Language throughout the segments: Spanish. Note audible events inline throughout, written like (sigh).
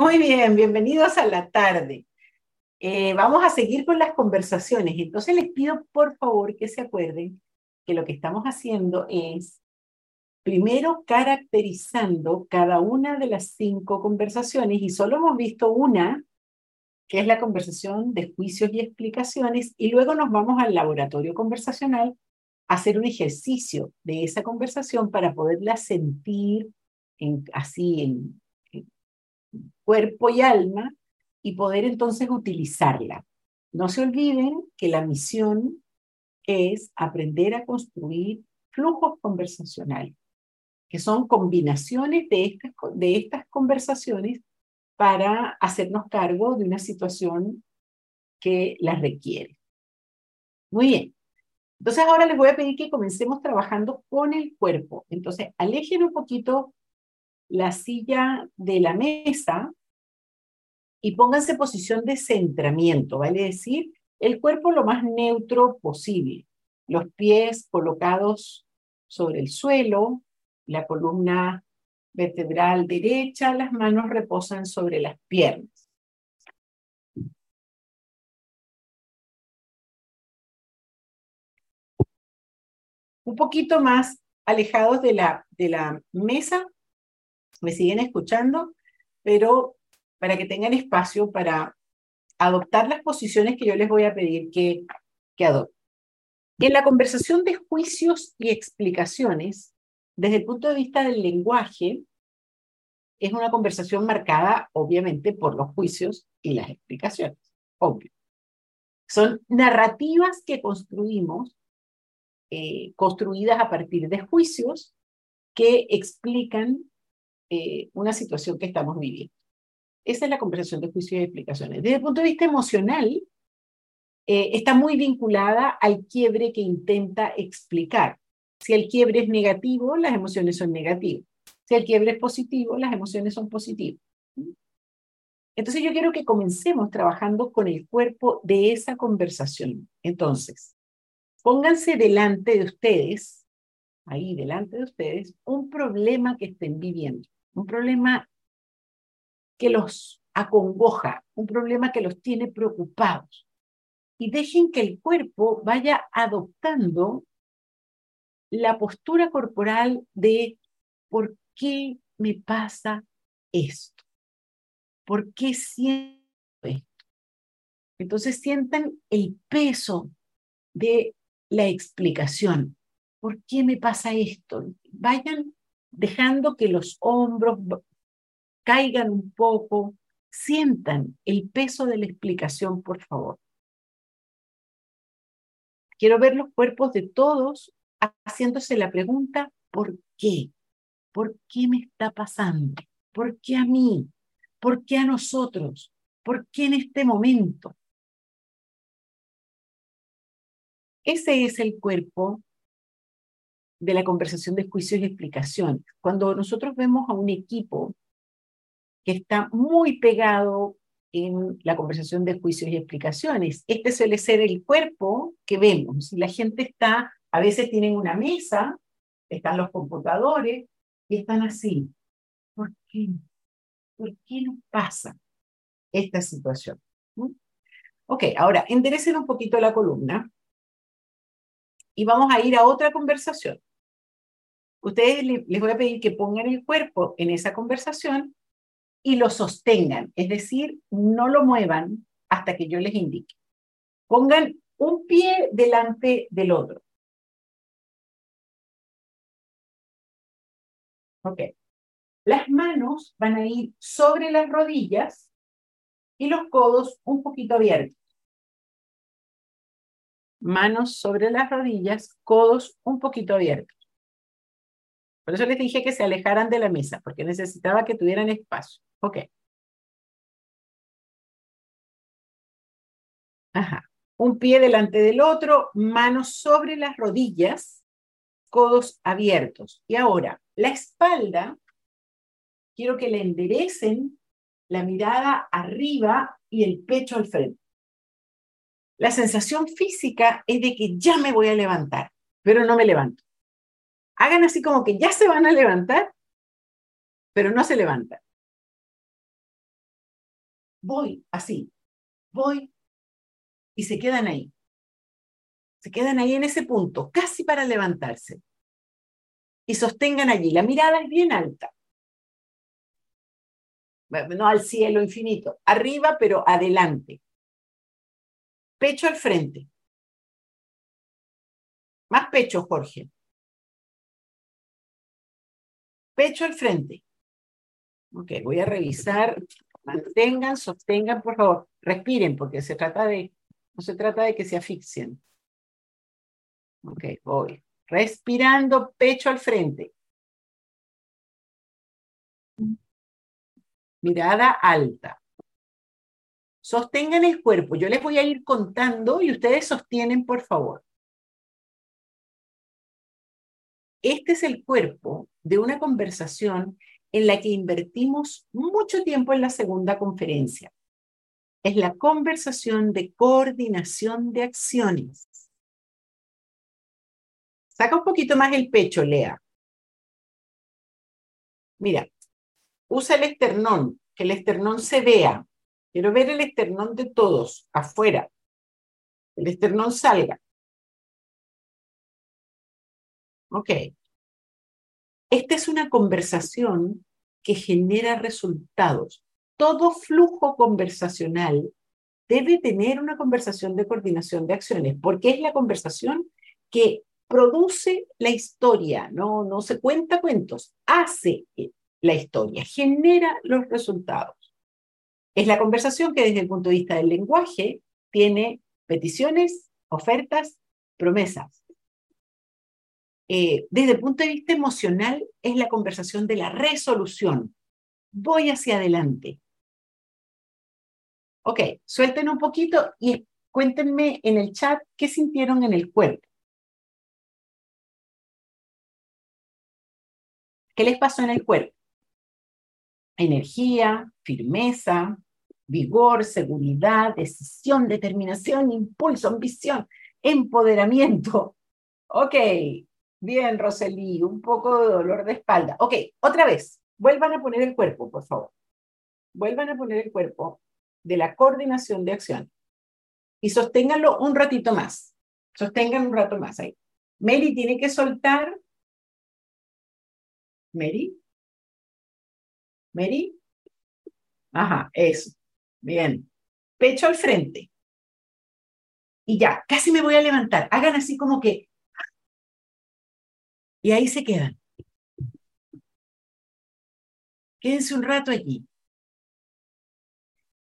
Muy bien, bienvenidos a la tarde. Eh, vamos a seguir con las conversaciones. Entonces les pido por favor que se acuerden que lo que estamos haciendo es primero caracterizando cada una de las cinco conversaciones y solo hemos visto una, que es la conversación de juicios y explicaciones, y luego nos vamos al laboratorio conversacional a hacer un ejercicio de esa conversación para poderla sentir en, así en, cuerpo y alma y poder entonces utilizarla. No se olviden que la misión es aprender a construir flujos conversacionales, que son combinaciones de estas, de estas conversaciones para hacernos cargo de una situación que las requiere. Muy bien. Entonces ahora les voy a pedir que comencemos trabajando con el cuerpo. Entonces, alejen un poquito la silla de la mesa y pónganse posición de centramiento, vale decir, el cuerpo lo más neutro posible, los pies colocados sobre el suelo, la columna vertebral derecha, las manos reposan sobre las piernas. Un poquito más alejados de la, de la mesa, me siguen escuchando, pero para que tengan espacio para adoptar las posiciones que yo les voy a pedir que, que adopten. En la conversación de juicios y explicaciones, desde el punto de vista del lenguaje, es una conversación marcada, obviamente, por los juicios y las explicaciones, obvio. Son narrativas que construimos, eh, construidas a partir de juicios que explican eh, una situación que estamos viviendo. Esa es la conversación de juicios y explicaciones. Desde el punto de vista emocional, eh, está muy vinculada al quiebre que intenta explicar. Si el quiebre es negativo, las emociones son negativas. Si el quiebre es positivo, las emociones son positivas. Entonces yo quiero que comencemos trabajando con el cuerpo de esa conversación. Entonces, pónganse delante de ustedes, ahí delante de ustedes, un problema que estén viviendo un problema que los acongoja, un problema que los tiene preocupados. Y dejen que el cuerpo vaya adoptando la postura corporal de ¿por qué me pasa esto? ¿Por qué siento esto? Entonces sientan el peso de la explicación. ¿Por qué me pasa esto? Vayan dejando que los hombros caigan un poco, sientan el peso de la explicación, por favor. Quiero ver los cuerpos de todos haciéndose la pregunta, ¿por qué? ¿Por qué me está pasando? ¿Por qué a mí? ¿Por qué a nosotros? ¿Por qué en este momento? Ese es el cuerpo de la conversación de juicios y explicación. Cuando nosotros vemos a un equipo que está muy pegado en la conversación de juicios y explicaciones, este suele ser el cuerpo que vemos. La gente está, a veces tienen una mesa, están los computadores y están así. ¿Por qué? ¿Por qué nos pasa esta situación? ¿Mm? Ok, ahora enderecen un poquito la columna y vamos a ir a otra conversación ustedes les voy a pedir que pongan el cuerpo en esa conversación y lo sostengan, es decir, no lo muevan hasta que yo les indique. Pongan un pie delante del otro. Ok. Las manos van a ir sobre las rodillas y los codos un poquito abiertos. Manos sobre las rodillas, codos un poquito abiertos. Por eso les dije que se alejaran de la mesa, porque necesitaba que tuvieran espacio. Ok. Ajá. Un pie delante del otro, manos sobre las rodillas, codos abiertos. Y ahora, la espalda, quiero que le enderecen la mirada arriba y el pecho al frente. La sensación física es de que ya me voy a levantar, pero no me levanto hagan así como que ya se van a levantar, pero no se levantan. voy, así, voy, y se quedan ahí. Se quedan ahí en ese punto, casi para levantarse. Y sostengan allí. La mirada es bien alta. No al cielo infinito, arriba, pero adelante. Pecho al frente. Más pecho, Jorge. Pecho al frente. Ok, voy a revisar. Mantengan, sostengan, por favor. Respiren, porque se trata de, no se trata de que se asfixien. Ok, voy. Respirando, pecho al frente. Mirada alta. Sostengan el cuerpo. Yo les voy a ir contando y ustedes sostienen, por favor. Este es el cuerpo de una conversación en la que invertimos mucho tiempo en la segunda conferencia. Es la conversación de coordinación de acciones. Saca un poquito más el pecho, Lea. Mira, usa el esternón, que el esternón se vea. Quiero ver el esternón de todos, afuera. El esternón salga. Ok. Esta es una conversación que genera resultados. Todo flujo conversacional debe tener una conversación de coordinación de acciones, porque es la conversación que produce la historia, no, no se cuenta cuentos, hace la historia, genera los resultados. Es la conversación que desde el punto de vista del lenguaje tiene peticiones, ofertas, promesas. Eh, desde el punto de vista emocional, es la conversación de la resolución. Voy hacia adelante. Ok, suelten un poquito y cuéntenme en el chat qué sintieron en el cuerpo. ¿Qué les pasó en el cuerpo? Energía, firmeza, vigor, seguridad, decisión, determinación, impulso, ambición, empoderamiento. Ok, Bien, Roseli, un poco de dolor de espalda. Ok, otra vez, vuelvan a poner el cuerpo, por favor. Vuelvan a poner el cuerpo de la coordinación de acción. Y sosténganlo un ratito más. Sosténganlo un rato más ahí. Mary tiene que soltar. Mary. Mary. Ajá, eso. Bien. Pecho al frente. Y ya, casi me voy a levantar. Hagan así como que y ahí se quedan. Quédense un rato allí.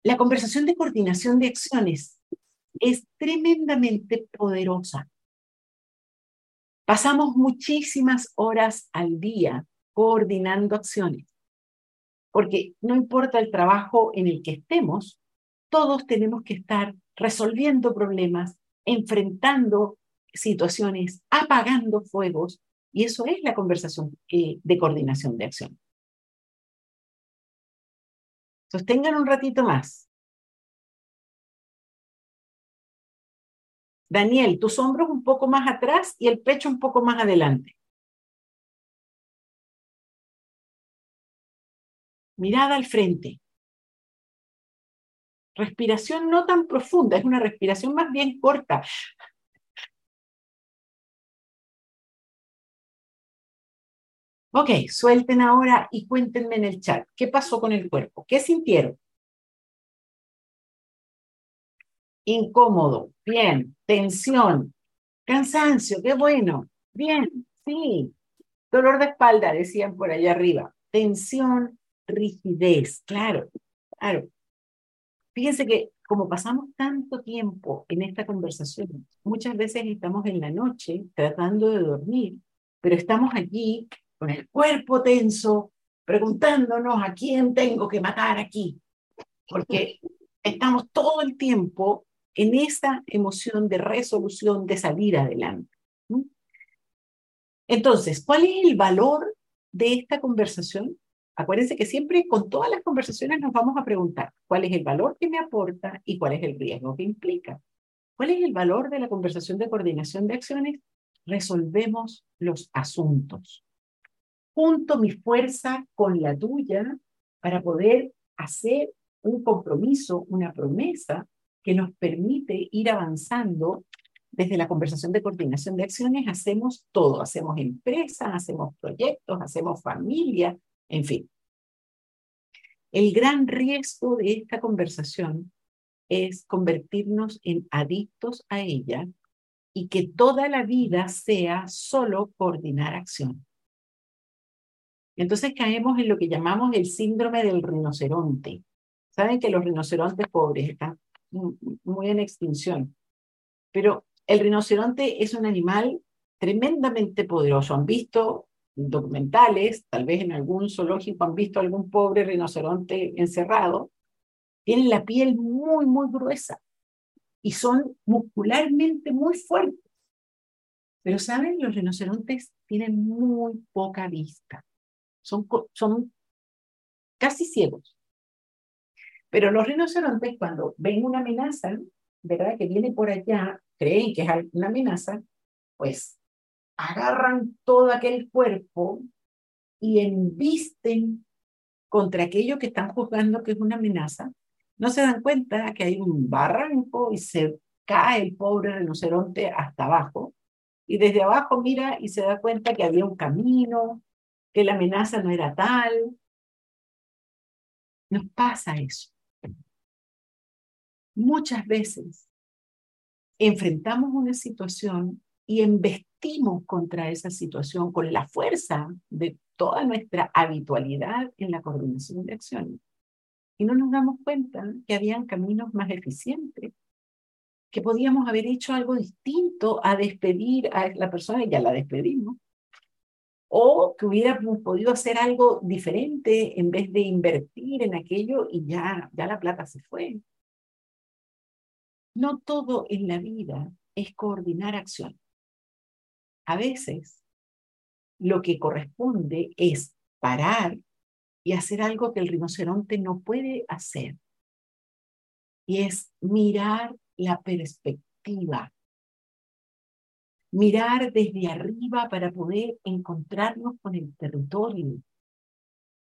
La conversación de coordinación de acciones es tremendamente poderosa. Pasamos muchísimas horas al día coordinando acciones, porque no importa el trabajo en el que estemos, todos tenemos que estar resolviendo problemas, enfrentando situaciones, apagando fuegos, y eso es la conversación de coordinación de acción. Sostengan un ratito más. Daniel, tus hombros un poco más atrás y el pecho un poco más adelante. Mirada al frente. Respiración no tan profunda, es una respiración más bien corta. Ok, suelten ahora y cuéntenme en el chat, ¿qué pasó con el cuerpo? ¿Qué sintieron? Incómodo, bien, tensión, cansancio, qué bueno, bien, sí. Dolor de espalda, decían por allá arriba. Tensión, rigidez, claro, claro. Fíjense que como pasamos tanto tiempo en esta conversación, muchas veces estamos en la noche tratando de dormir, pero estamos allí con el cuerpo tenso, preguntándonos a quién tengo que matar aquí, porque estamos todo el tiempo en esa emoción de resolución, de salir adelante. Entonces, ¿cuál es el valor de esta conversación? Acuérdense que siempre con todas las conversaciones nos vamos a preguntar cuál es el valor que me aporta y cuál es el riesgo que implica. ¿Cuál es el valor de la conversación de coordinación de acciones? Resolvemos los asuntos junto mi fuerza con la tuya para poder hacer un compromiso, una promesa que nos permite ir avanzando desde la conversación de coordinación de acciones. Hacemos todo, hacemos empresas, hacemos proyectos, hacemos familia, en fin. El gran riesgo de esta conversación es convertirnos en adictos a ella y que toda la vida sea solo coordinar acción. Entonces caemos en lo que llamamos el síndrome del rinoceronte. Saben que los rinocerontes pobres están muy en extinción, pero el rinoceronte es un animal tremendamente poderoso. Han visto documentales, tal vez en algún zoológico han visto algún pobre rinoceronte encerrado. Tienen la piel muy, muy gruesa y son muscularmente muy fuertes. Pero, ¿saben? Los rinocerontes tienen muy poca vista. Son, son casi ciegos. Pero los rinocerontes, cuando ven una amenaza, ¿verdad? Que viene por allá, creen que es una amenaza, pues agarran todo aquel cuerpo y embisten contra aquello que están juzgando que es una amenaza no se dan cuenta que hay un barranco y se cae el pobre rinoceronte hasta abajo. Y desde abajo mira y se da cuenta que había un camino, que la amenaza no era tal. Nos pasa eso. Muchas veces enfrentamos una situación y embestimos contra esa situación con la fuerza de toda nuestra habitualidad en la coordinación de acciones y no nos damos cuenta que habían caminos más eficientes, que podíamos haber hecho algo distinto a despedir a la persona y ya la despedimos, o que hubiéramos podido hacer algo diferente en vez de invertir en aquello y ya, ya la plata se fue. No todo en la vida es coordinar acción. A veces lo que corresponde es parar y hacer algo que el rinoceronte no puede hacer. Y es mirar la perspectiva. Mirar desde arriba para poder encontrarnos con el territorio.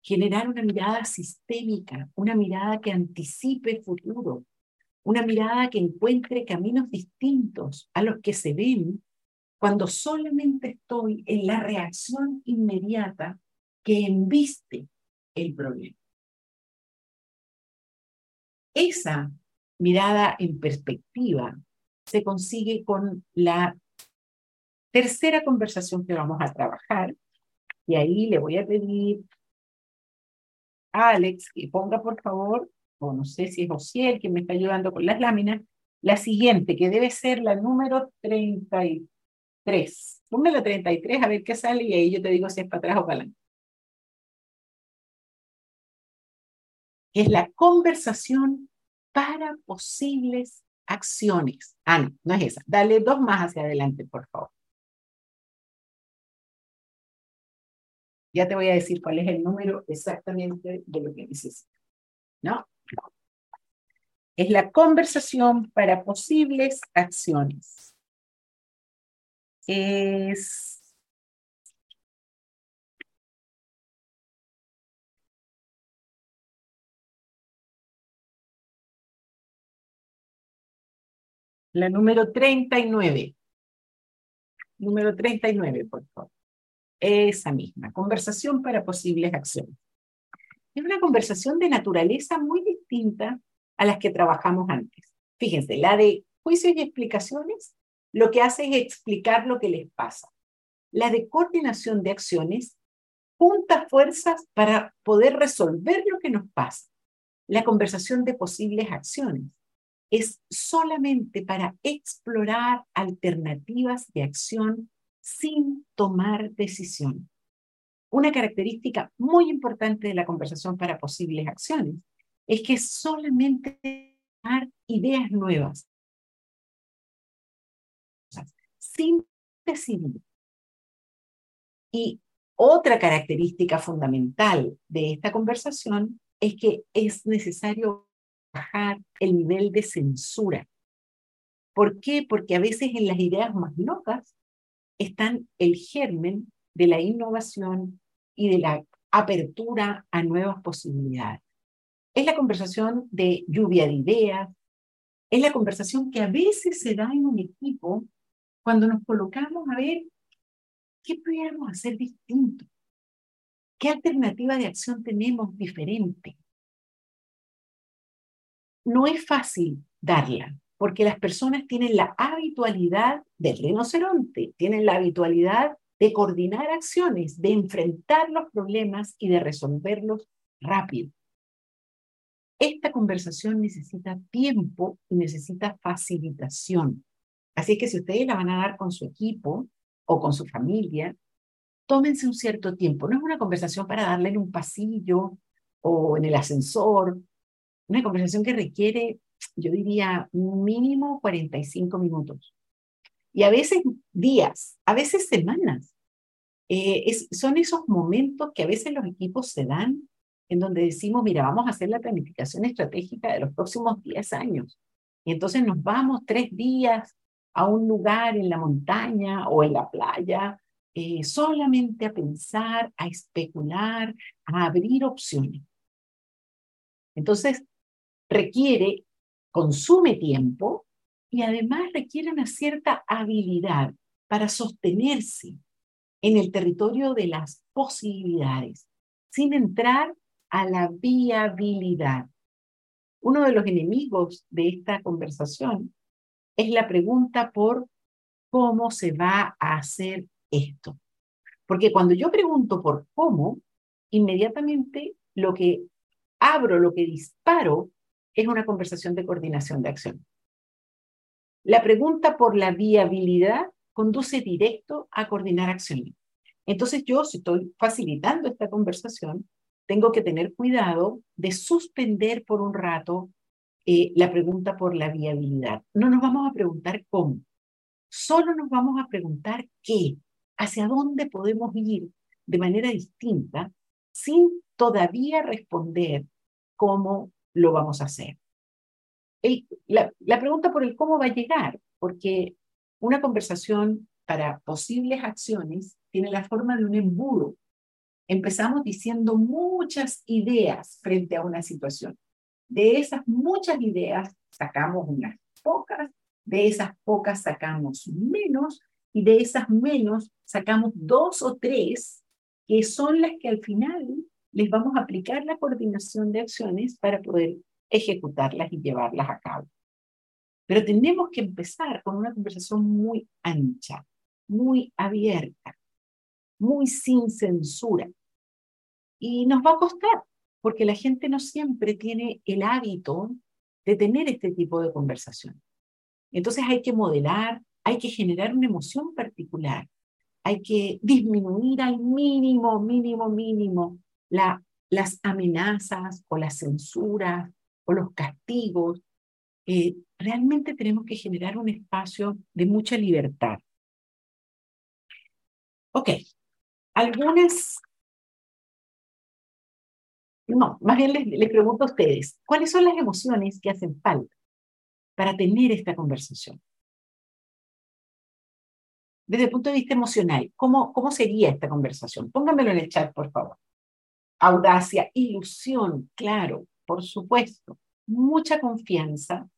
Generar una mirada sistémica, una mirada que anticipe el futuro, una mirada que encuentre caminos distintos a los que se ven cuando solamente estoy en la reacción inmediata que embiste el problema. Esa mirada en perspectiva se consigue con la tercera conversación que vamos a trabajar. Y ahí le voy a pedir a Alex que ponga, por favor, o no sé si es Osiel quien me está ayudando con las láminas, la siguiente, que debe ser la número 33. Ponme la 33 a ver qué sale y ahí yo te digo si es para atrás o para adelante. es la conversación para posibles acciones. Ah, no, no es esa. Dale dos más hacia adelante, por favor. Ya te voy a decir cuál es el número exactamente de lo que necesito. ¿No? Es la conversación para posibles acciones. Es La número 39. Número 39, por favor. Esa misma, conversación para posibles acciones. Es una conversación de naturaleza muy distinta a las que trabajamos antes. Fíjense, la de juicios y explicaciones lo que hace es explicar lo que les pasa. La de coordinación de acciones junta fuerzas para poder resolver lo que nos pasa. La conversación de posibles acciones es solamente para explorar alternativas de acción sin tomar decisión. Una característica muy importante de la conversación para posibles acciones es que solamente dar ideas nuevas, sin decidir. Y otra característica fundamental de esta conversación es que es necesario bajar el nivel de censura. ¿Por qué? Porque a veces en las ideas más locas están el germen de la innovación y de la apertura a nuevas posibilidades. Es la conversación de lluvia de ideas, es la conversación que a veces se da en un equipo cuando nos colocamos a ver qué podríamos hacer distinto, qué alternativa de acción tenemos diferente. No es fácil darla, porque las personas tienen la habitualidad del rinoceronte, tienen la habitualidad de coordinar acciones, de enfrentar los problemas y de resolverlos rápido. Esta conversación necesita tiempo y necesita facilitación. Así que si ustedes la van a dar con su equipo o con su familia, tómense un cierto tiempo. No es una conversación para darle en un pasillo o en el ascensor. Una conversación que requiere, yo diría, mínimo 45 minutos. Y a veces días, a veces semanas. Eh, son esos momentos que a veces los equipos se dan en donde decimos, mira, vamos a hacer la planificación estratégica de los próximos 10 años. Y entonces nos vamos tres días a un lugar en la montaña o en la playa, eh, solamente a pensar, a especular, a abrir opciones. Entonces, requiere, consume tiempo y además requiere una cierta habilidad para sostenerse en el territorio de las posibilidades, sin entrar a la viabilidad. Uno de los enemigos de esta conversación es la pregunta por cómo se va a hacer esto. Porque cuando yo pregunto por cómo, inmediatamente lo que abro, lo que disparo, es una conversación de coordinación de acción. La pregunta por la viabilidad conduce directo a coordinar acciones. Entonces yo, si estoy facilitando esta conversación, tengo que tener cuidado de suspender por un rato eh, la pregunta por la viabilidad. No nos vamos a preguntar cómo, solo nos vamos a preguntar qué, hacia dónde podemos ir de manera distinta sin todavía responder cómo lo vamos a hacer. la, la pregunta por el cómo va a llegar, porque una conversación para posibles acciones tiene la forma de un embudo. Empezamos diciendo muchas ideas frente a una situación. De esas muchas ideas sacamos unas pocas, de esas pocas sacamos menos y de esas menos sacamos dos o tres que son las que al final les vamos a aplicar la coordinación de acciones para poder ejecutarlas y llevarlas a cabo. Pero tenemos que empezar con una conversación muy ancha, muy abierta, muy sin censura. Y nos va a costar, porque la gente no siempre tiene el hábito de tener este tipo de conversación. Entonces hay que modelar, hay que generar una emoción particular, hay que disminuir al mínimo, mínimo, mínimo la, las amenazas o las censuras o los castigos. Eh, realmente tenemos que generar un espacio de mucha libertad. Ok, algunas no, más bien les, pregunto a ustedes, ¿cuáles son las emociones que hacen falta para tener esta conversación? Desde el punto de vista emocional, ¿cómo, cómo sería esta conversación? Pónganmelo en el chat, por favor. Audacia, ilusión, claro, por supuesto. Mucha confianza,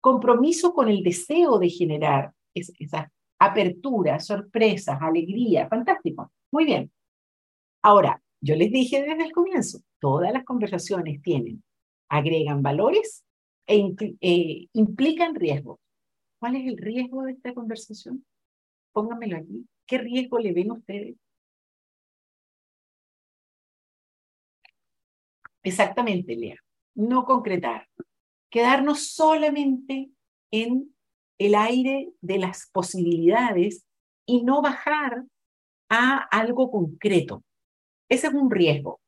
compromiso con el deseo de generar esa apertura, sorpresas, alegría, fantástico. Muy bien. Ahora, yo les dije desde el comienzo, todas las conversaciones tienen, agregan valores e eh, implican riesgos. ¿Cuál es el riesgo de esta conversación? Pónganmelo aquí. ¿Qué riesgo le ven ustedes? Exactamente, Lea. No concretar. Quedarnos solamente en el aire de las posibilidades y no bajar a algo concreto. Ese es un riesgo.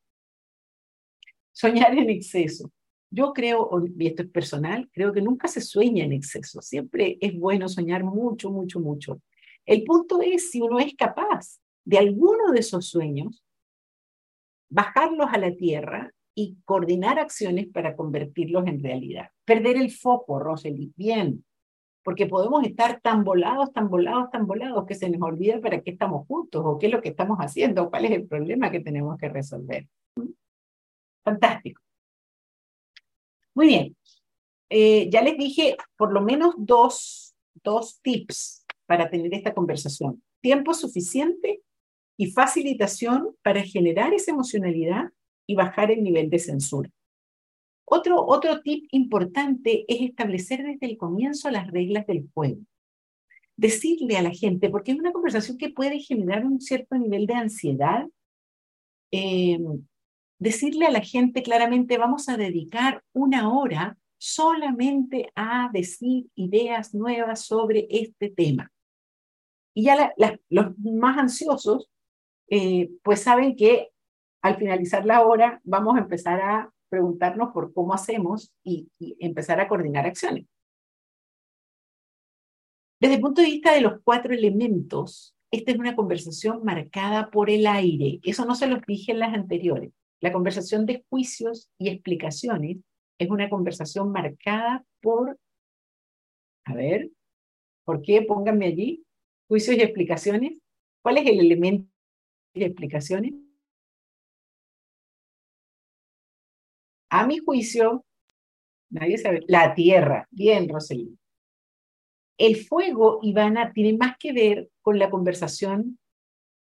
Soñar en exceso. Yo creo, y esto es personal, creo que nunca se sueña en exceso. Siempre es bueno soñar mucho, mucho, mucho. El punto es si uno es capaz de alguno de esos sueños, bajarlos a la tierra y coordinar acciones para convertirlos en realidad. Perder el foco, Rosely, bien, porque podemos estar tan volados, tan volados, tan volados que se nos olvida para qué estamos juntos o qué es lo que estamos haciendo, cuál es el problema que tenemos que resolver. Fantástico. Muy bien. Eh, ya les dije por lo menos dos, dos tips para tener esta conversación. Tiempo suficiente y facilitación para generar esa emocionalidad y bajar el nivel de censura. Otro, otro tip importante es establecer desde el comienzo las reglas del juego. Decirle a la gente, porque es una conversación que puede generar un cierto nivel de ansiedad, eh, decirle a la gente claramente, vamos a dedicar una hora solamente a decir ideas nuevas sobre este tema. Y ya los más ansiosos, eh, pues saben que al finalizar la hora vamos a empezar a preguntarnos por cómo hacemos y, empezar a coordinar acciones. Desde el punto de vista de los cuatro elementos, esta es una conversación marcada por el aire. Eso no se los dije en las anteriores. La conversación de juicios y explicaciones es una conversación marcada por, a ver, ¿por qué? Pónganme allí, juicios y explicaciones. ¿Cuál es el elemento de explicaciones? A mi juicio, nadie sabe, la tierra. Bien, Roselín. El fuego, Ivana, tiene más que ver con la conversación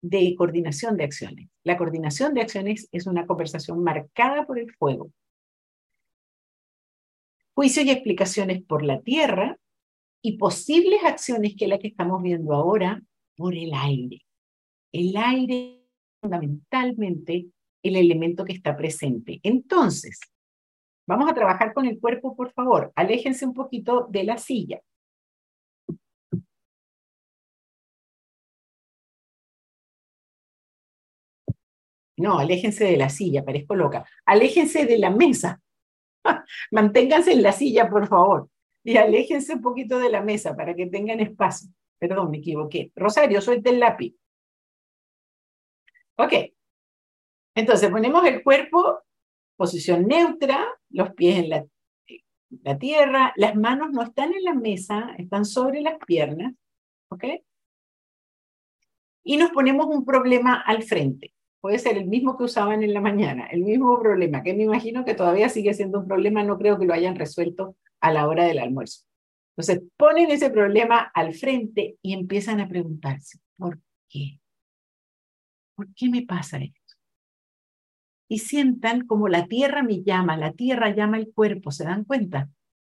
de coordinación de acciones. La coordinación de acciones es una conversación marcada por el fuego. Juicios y explicaciones por la tierra y posibles acciones que es la que estamos viendo ahora por el aire. El aire es fundamentalmente el elemento que está presente. Entonces, Vamos a trabajar con el cuerpo, por favor. Aléjense un poquito de la silla. No, aléjense de la silla, parezco loca. Aléjense de la mesa. (laughs) Manténganse en la silla, por favor. Y aléjense un poquito de la mesa para que tengan espacio. Perdón, me equivoqué. Rosario, suelte el lápiz. Ok. Entonces ponemos el cuerpo posición neutra, los pies en la, tierra, las manos no están en la mesa, están sobre las piernas, ¿ok? Y nos ponemos un problema al frente. Puede ser el mismo que usaban en la mañana, el mismo problema, que me imagino que todavía sigue siendo un problema, no creo que lo hayan resuelto a la hora del almuerzo. Entonces, ponen ese problema al frente y empiezan a preguntarse, ¿por qué? ¿Por qué me pasa esto? Y sientan como la tierra me llama, la tierra llama el cuerpo, ¿se dan cuenta?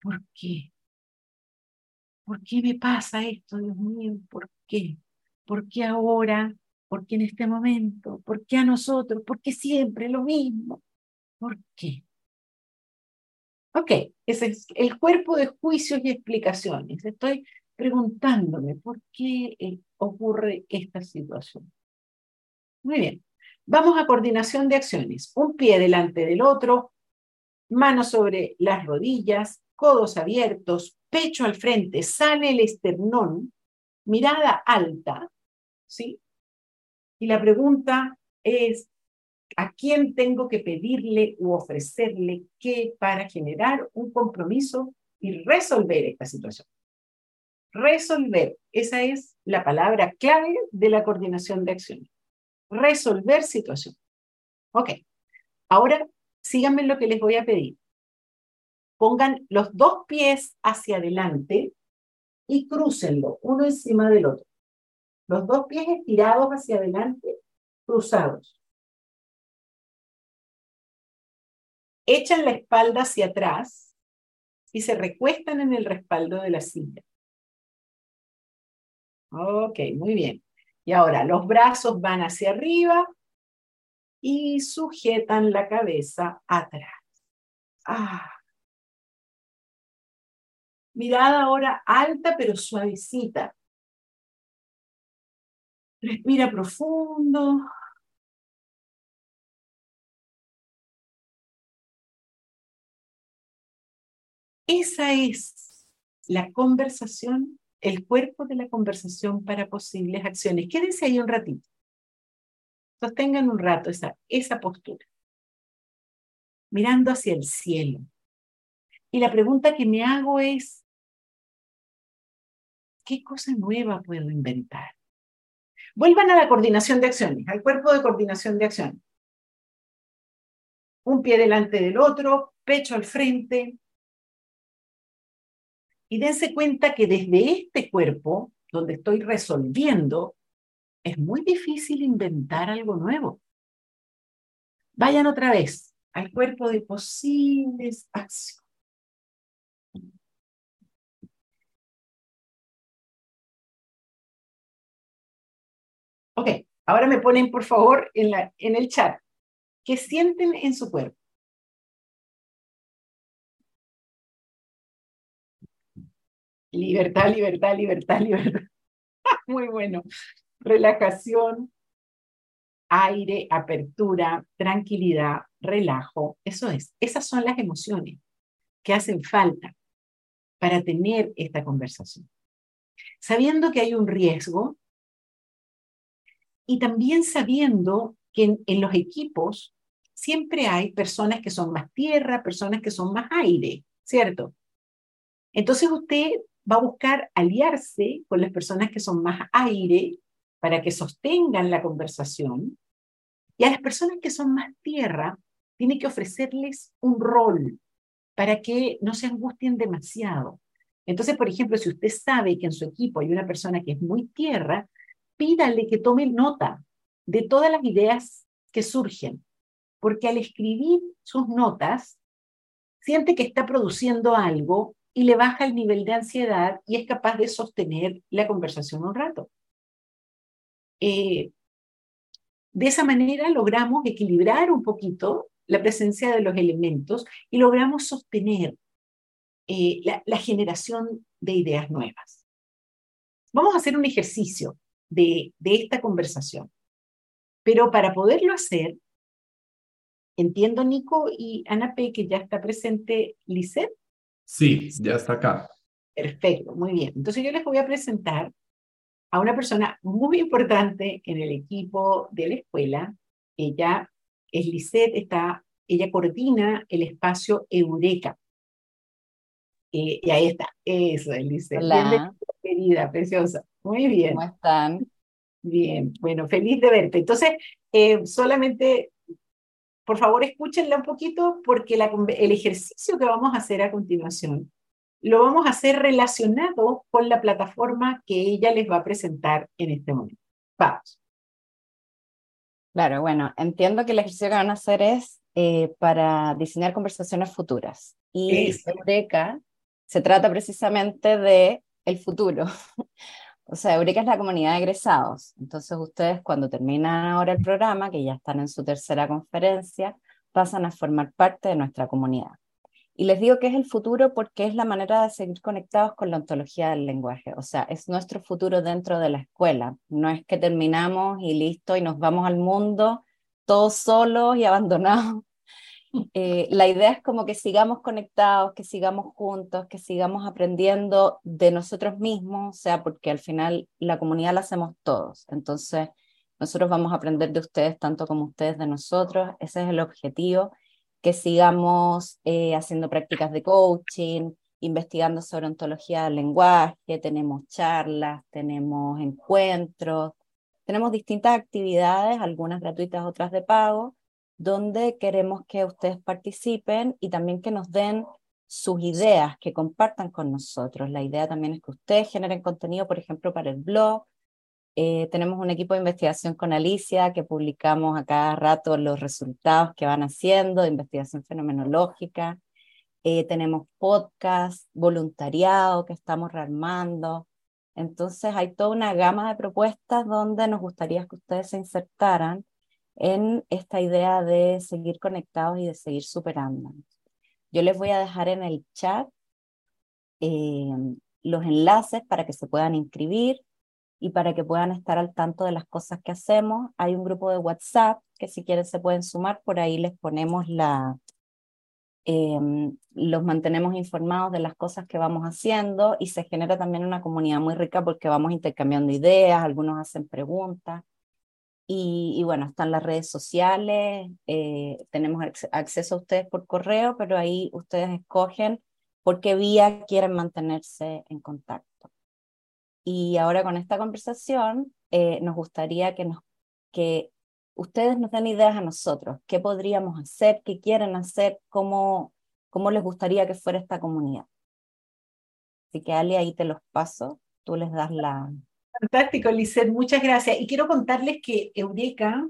¿Por qué? ¿Por qué me pasa esto, Dios mío? ¿Por qué? ¿Por qué ahora? ¿Por qué en este momento? ¿Por qué a nosotros? ¿Por qué siempre lo mismo? ¿Por qué? Ok, ese es el cuerpo de juicios y explicaciones. Estoy preguntándome por qué ocurre esta situación. Muy bien. Vamos a coordinación de acciones. Un pie delante del otro, manos sobre las rodillas, codos abiertos, pecho al frente, sale el esternón, mirada alta, ¿sí? Y la pregunta es, ¿a quién tengo que pedirle u ofrecerle qué para generar un compromiso y resolver esta situación? Resolver, esa es la palabra clave de la coordinación de acciones resolver situación. Ok, ahora síganme lo que les voy a pedir. Pongan los dos pies hacia adelante y crúcenlo uno encima del otro. Los dos pies estirados hacia adelante, cruzados. Echan la espalda hacia atrás y se recuestan en el respaldo de la silla. Ok, muy bien. Y ahora los brazos van hacia arriba y sujetan la cabeza atrás. Ah. Mirada ahora alta pero suavecita. Respira profundo. Esa es la conversación el cuerpo de la conversación para posibles acciones. Quédense ahí un ratito. Sostengan un rato esa, esa postura, mirando hacia el cielo. Y la pregunta que me hago es, ¿qué cosa nueva puedo inventar? Vuelvan a la coordinación de acciones, al cuerpo de coordinación de acciones. Un pie delante del otro, pecho al frente. Y dense cuenta que desde este cuerpo, donde estoy resolviendo, es muy difícil inventar algo nuevo. Vayan otra vez al cuerpo de posibles acciones. Ok, ahora me ponen por favor en, la, en el chat, ¿qué sienten en su cuerpo? Libertad, libertad, libertad, (laughs) libertad. Muy bueno. Relajación, aire, apertura, tranquilidad, relajo. Eso es, esas son las emociones que hacen falta para tener esta conversación. Sabiendo que hay un riesgo y también sabiendo que en, los equipos siempre hay personas que son más tierra, personas que son más aire, ¿cierto? Entonces usted va a buscar aliarse con las personas que son más aire para que sostengan la conversación y a las personas que son más tierra tiene que ofrecerles un rol para que no se angustien demasiado. Entonces, por ejemplo, si usted sabe que en su equipo hay una persona que es muy tierra, pídale que tome nota de todas las ideas que surgen, porque al escribir sus notas, siente que está produciendo algo y le baja el nivel de ansiedad y es capaz de sostener la conversación un rato. Eh, de esa manera logramos equilibrar un poquito la presencia de los elementos y logramos sostener eh, la, generación de ideas nuevas. Vamos a hacer un ejercicio de, de esta conversación, pero para poderlo hacer, entiendo, Nico y Ana P., que ya está presente Lisette. Sí, ya está acá. Perfecto, muy bien. Entonces yo les voy a presentar a una persona muy importante en el equipo de la escuela. Ella es Lisette, está, ella coordina el espacio Eureka. Eh, y ahí está, eso es Lisette. Hola. querida, preciosa. Muy bien. ¿Cómo están? Bien, bueno, feliz de verte. Entonces, eh, solamente por favor, escúchenla un poquito porque el ejercicio que vamos a hacer a continuación lo vamos a hacer relacionado con la plataforma que ella les va a presentar en este momento. Vamos. Claro, bueno, entiendo que el ejercicio que van a hacer es eh, para diseñar conversaciones futuras. Y Eureka se trata precisamente de el futuro. O sea, Eureka es la comunidad de egresados. Entonces ustedes cuando terminan ahora el programa, que ya están en su tercera conferencia, pasan a formar parte de nuestra comunidad. Y les digo que es el futuro porque es la manera de seguir conectados con la ontología del lenguaje. O sea, es nuestro futuro dentro de la escuela. No es que terminamos y listo y nos vamos al mundo todos solos y (laughs) abandonados eh, la idea es como que sigamos conectados, que sigamos juntos, que sigamos aprendiendo de nosotros mismos, o sea, porque al final la comunidad la hacemos todos. Entonces, nosotros vamos a aprender de ustedes tanto como ustedes de nosotros. Ese es el objetivo, que sigamos eh, haciendo prácticas de coaching, investigando sobre ontología del lenguaje, tenemos charlas, tenemos encuentros, tenemos distintas actividades, algunas gratuitas, otras de pago donde queremos que ustedes participen y también que nos den sus ideas, que compartan con nosotros. La idea también es que ustedes generen contenido, por ejemplo, para el blog. Eh, tenemos un equipo de investigación con Alicia que publicamos a cada rato los resultados que van haciendo de investigación fenomenológica. Eh, tenemos podcast, voluntariado que estamos rearmando. Entonces hay toda una gama de propuestas donde nos gustaría que ustedes se insertaran en esta idea de seguir conectados y de seguir superando. Yo les voy a dejar en el chat eh, los enlaces para que se puedan inscribir y para que puedan estar al tanto de las cosas que hacemos. Hay un grupo de WhatsApp que si quieren se pueden sumar, por ahí les ponemos la, em, los mantenemos informados de las cosas que vamos haciendo y se genera también una comunidad muy rica porque vamos intercambiando ideas, algunos hacen preguntas. Y, bueno, están las redes sociales, eh, tenemos acceso a ustedes por correo, pero ahí ustedes escogen por qué vía quieren mantenerse en contacto. Y ahora con esta conversación, eh, nos gustaría que, nos, que ustedes nos den ideas a nosotros, qué podríamos hacer, qué quieren hacer, cómo, cómo les gustaría que fuera esta comunidad. Así que Ali, ahí te los paso, tú les das la... Fantástico, Lisette, muchas gracias. Y quiero contarles que Eureka,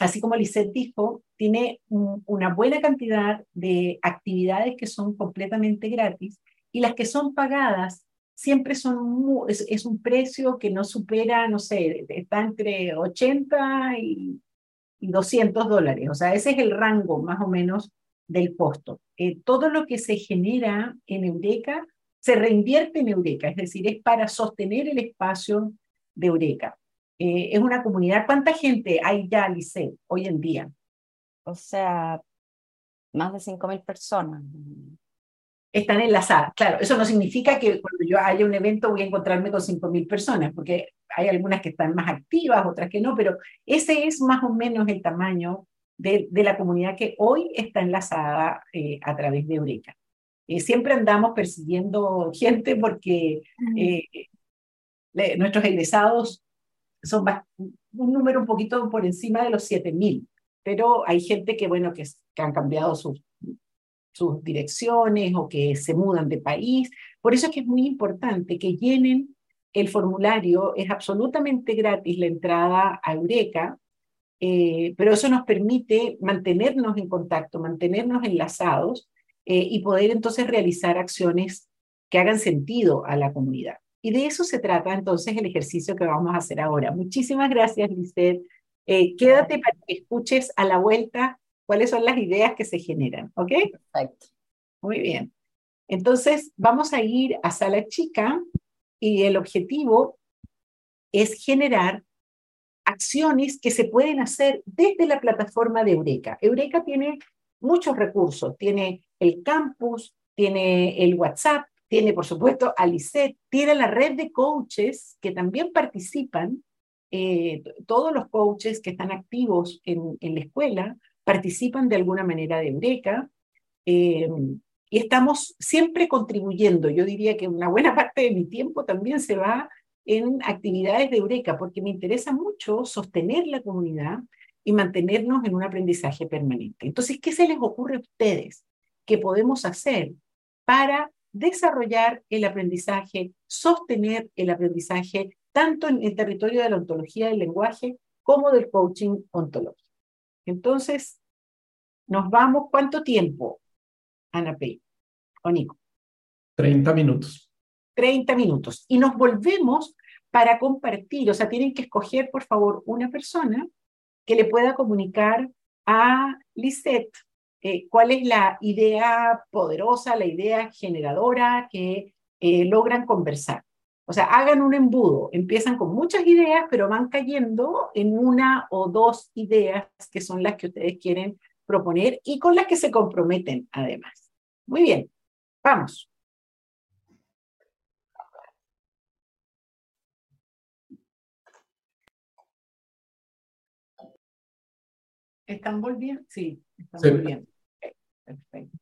así como Lisette dijo, tiene una buena cantidad de actividades que son completamente gratis y las que son pagadas siempre son, es, un precio que no supera, no sé, está entre 80 y, 200 dólares. O sea, ese es el rango más o menos del costo. Eh, todo lo que se genera en Eureka se reinvierte en Eureka, es decir, es para sostener el espacio de Eureka. Eh, es una comunidad. ¿Cuánta gente hay ya, Lice, hoy en día? O sea, más de 5.000 personas están enlazadas. Claro, eso no significa que cuando yo haya un evento voy a encontrarme con 5.000 personas, porque hay algunas que están más activas, otras que no, pero ese es más o menos el tamaño de, la comunidad que hoy está enlazada eh, a través de Eureka. Eh, siempre andamos persiguiendo gente porque eh, nuestros egresados son un número un poquito por encima de los 7.000, pero hay gente que, bueno, que, que han cambiado sus sus direcciones o que se mudan de país. Por eso es que es muy importante que llenen el formulario, es absolutamente gratis la entrada a Eureka, eh, pero eso nos permite mantenernos en contacto, mantenernos enlazados eh, y poder entonces realizar acciones que hagan sentido a la comunidad. Y de eso se trata entonces el ejercicio que vamos a hacer ahora. Muchísimas gracias, Lisette. Eh, quédate para que escuches a la vuelta cuáles son las ideas que se generan, ¿ok? Perfecto. Muy bien. Entonces, vamos a ir a sala chica y el objetivo es generar acciones que se pueden hacer desde la plataforma de Eureka. Eureka tiene muchos recursos, tiene el campus, tiene el WhatsApp, tiene por supuesto Alicet, tiene la red de coaches que también participan, eh, todos los coaches que están activos en, la escuela participan de alguna manera de Eureka eh, y estamos siempre contribuyendo. Yo diría que una buena (laughs) parte de mi tiempo también se va en actividades de Eureka porque me interesa mucho sostener la comunidad y mantenernos en un aprendizaje permanente. Entonces, ¿qué se les ocurre a ustedes que podemos hacer para desarrollar el aprendizaje, sostener el aprendizaje tanto en el territorio de la ontología del lenguaje como del coaching ontológico? Entonces, nos vamos, ¿cuánto tiempo, Ana Pei o Nico? 30 minutos. 30 minutos. Y nos volvemos para compartir, o sea, tienen que escoger, por favor, una persona que le pueda comunicar a Lisette eh, cuál es la idea poderosa, la idea generadora que eh, logran conversar. O sea, hagan un embudo, empiezan con muchas ideas, pero van cayendo en una o dos ideas que son las que ustedes quieren proponer y con las que se comprometen además. Muy bien, vamos. ¿Están volviendo? Sí, están volviendo. Perfecto.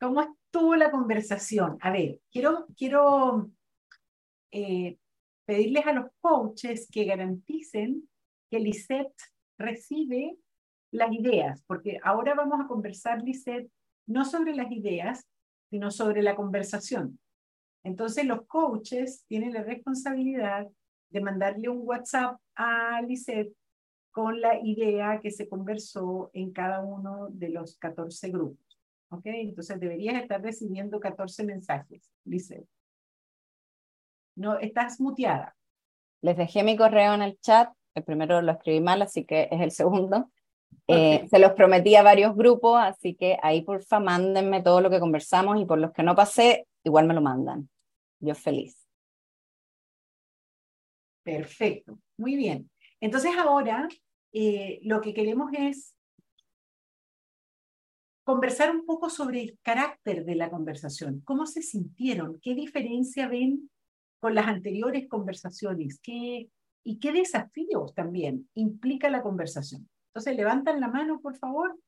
¿Cómo estuvo la conversación? A ver, quiero, quiero eh, pedirles a los coaches que garanticen que Lisette recibe las ideas, porque ahora vamos a conversar, Lisette, no sobre las ideas, sino sobre la conversación. Entonces, los coaches tienen la responsabilidad de mandarle un WhatsApp a Lisette con la idea que se conversó en cada uno de los 14 grupos. ¿Ok? Entonces deberías estar recibiendo 14 mensajes, dice. No, estás muteada. Les dejé mi correo en el chat. El primero lo escribí mal, así que es el segundo. Eh, se los prometí a varios grupos, así que ahí porfa mándenme todo lo que conversamos y por los que no pasé, igual me lo mandan. Yo feliz. Perfecto, muy bien. Entonces ahora eh, lo que queremos es conversar un poco sobre el carácter de la conversación, cómo se sintieron, qué diferencia ven con las anteriores conversaciones, qué, y qué desafíos también implica la conversación. Entonces levantan la mano, por favor,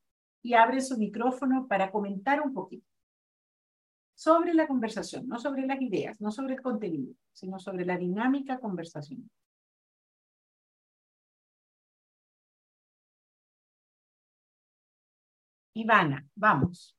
y abren su micrófono para comentar un poquito sobre la conversación, no sobre las ideas, no sobre el contenido, sino sobre la dinámica conversacional. Ivana, vamos.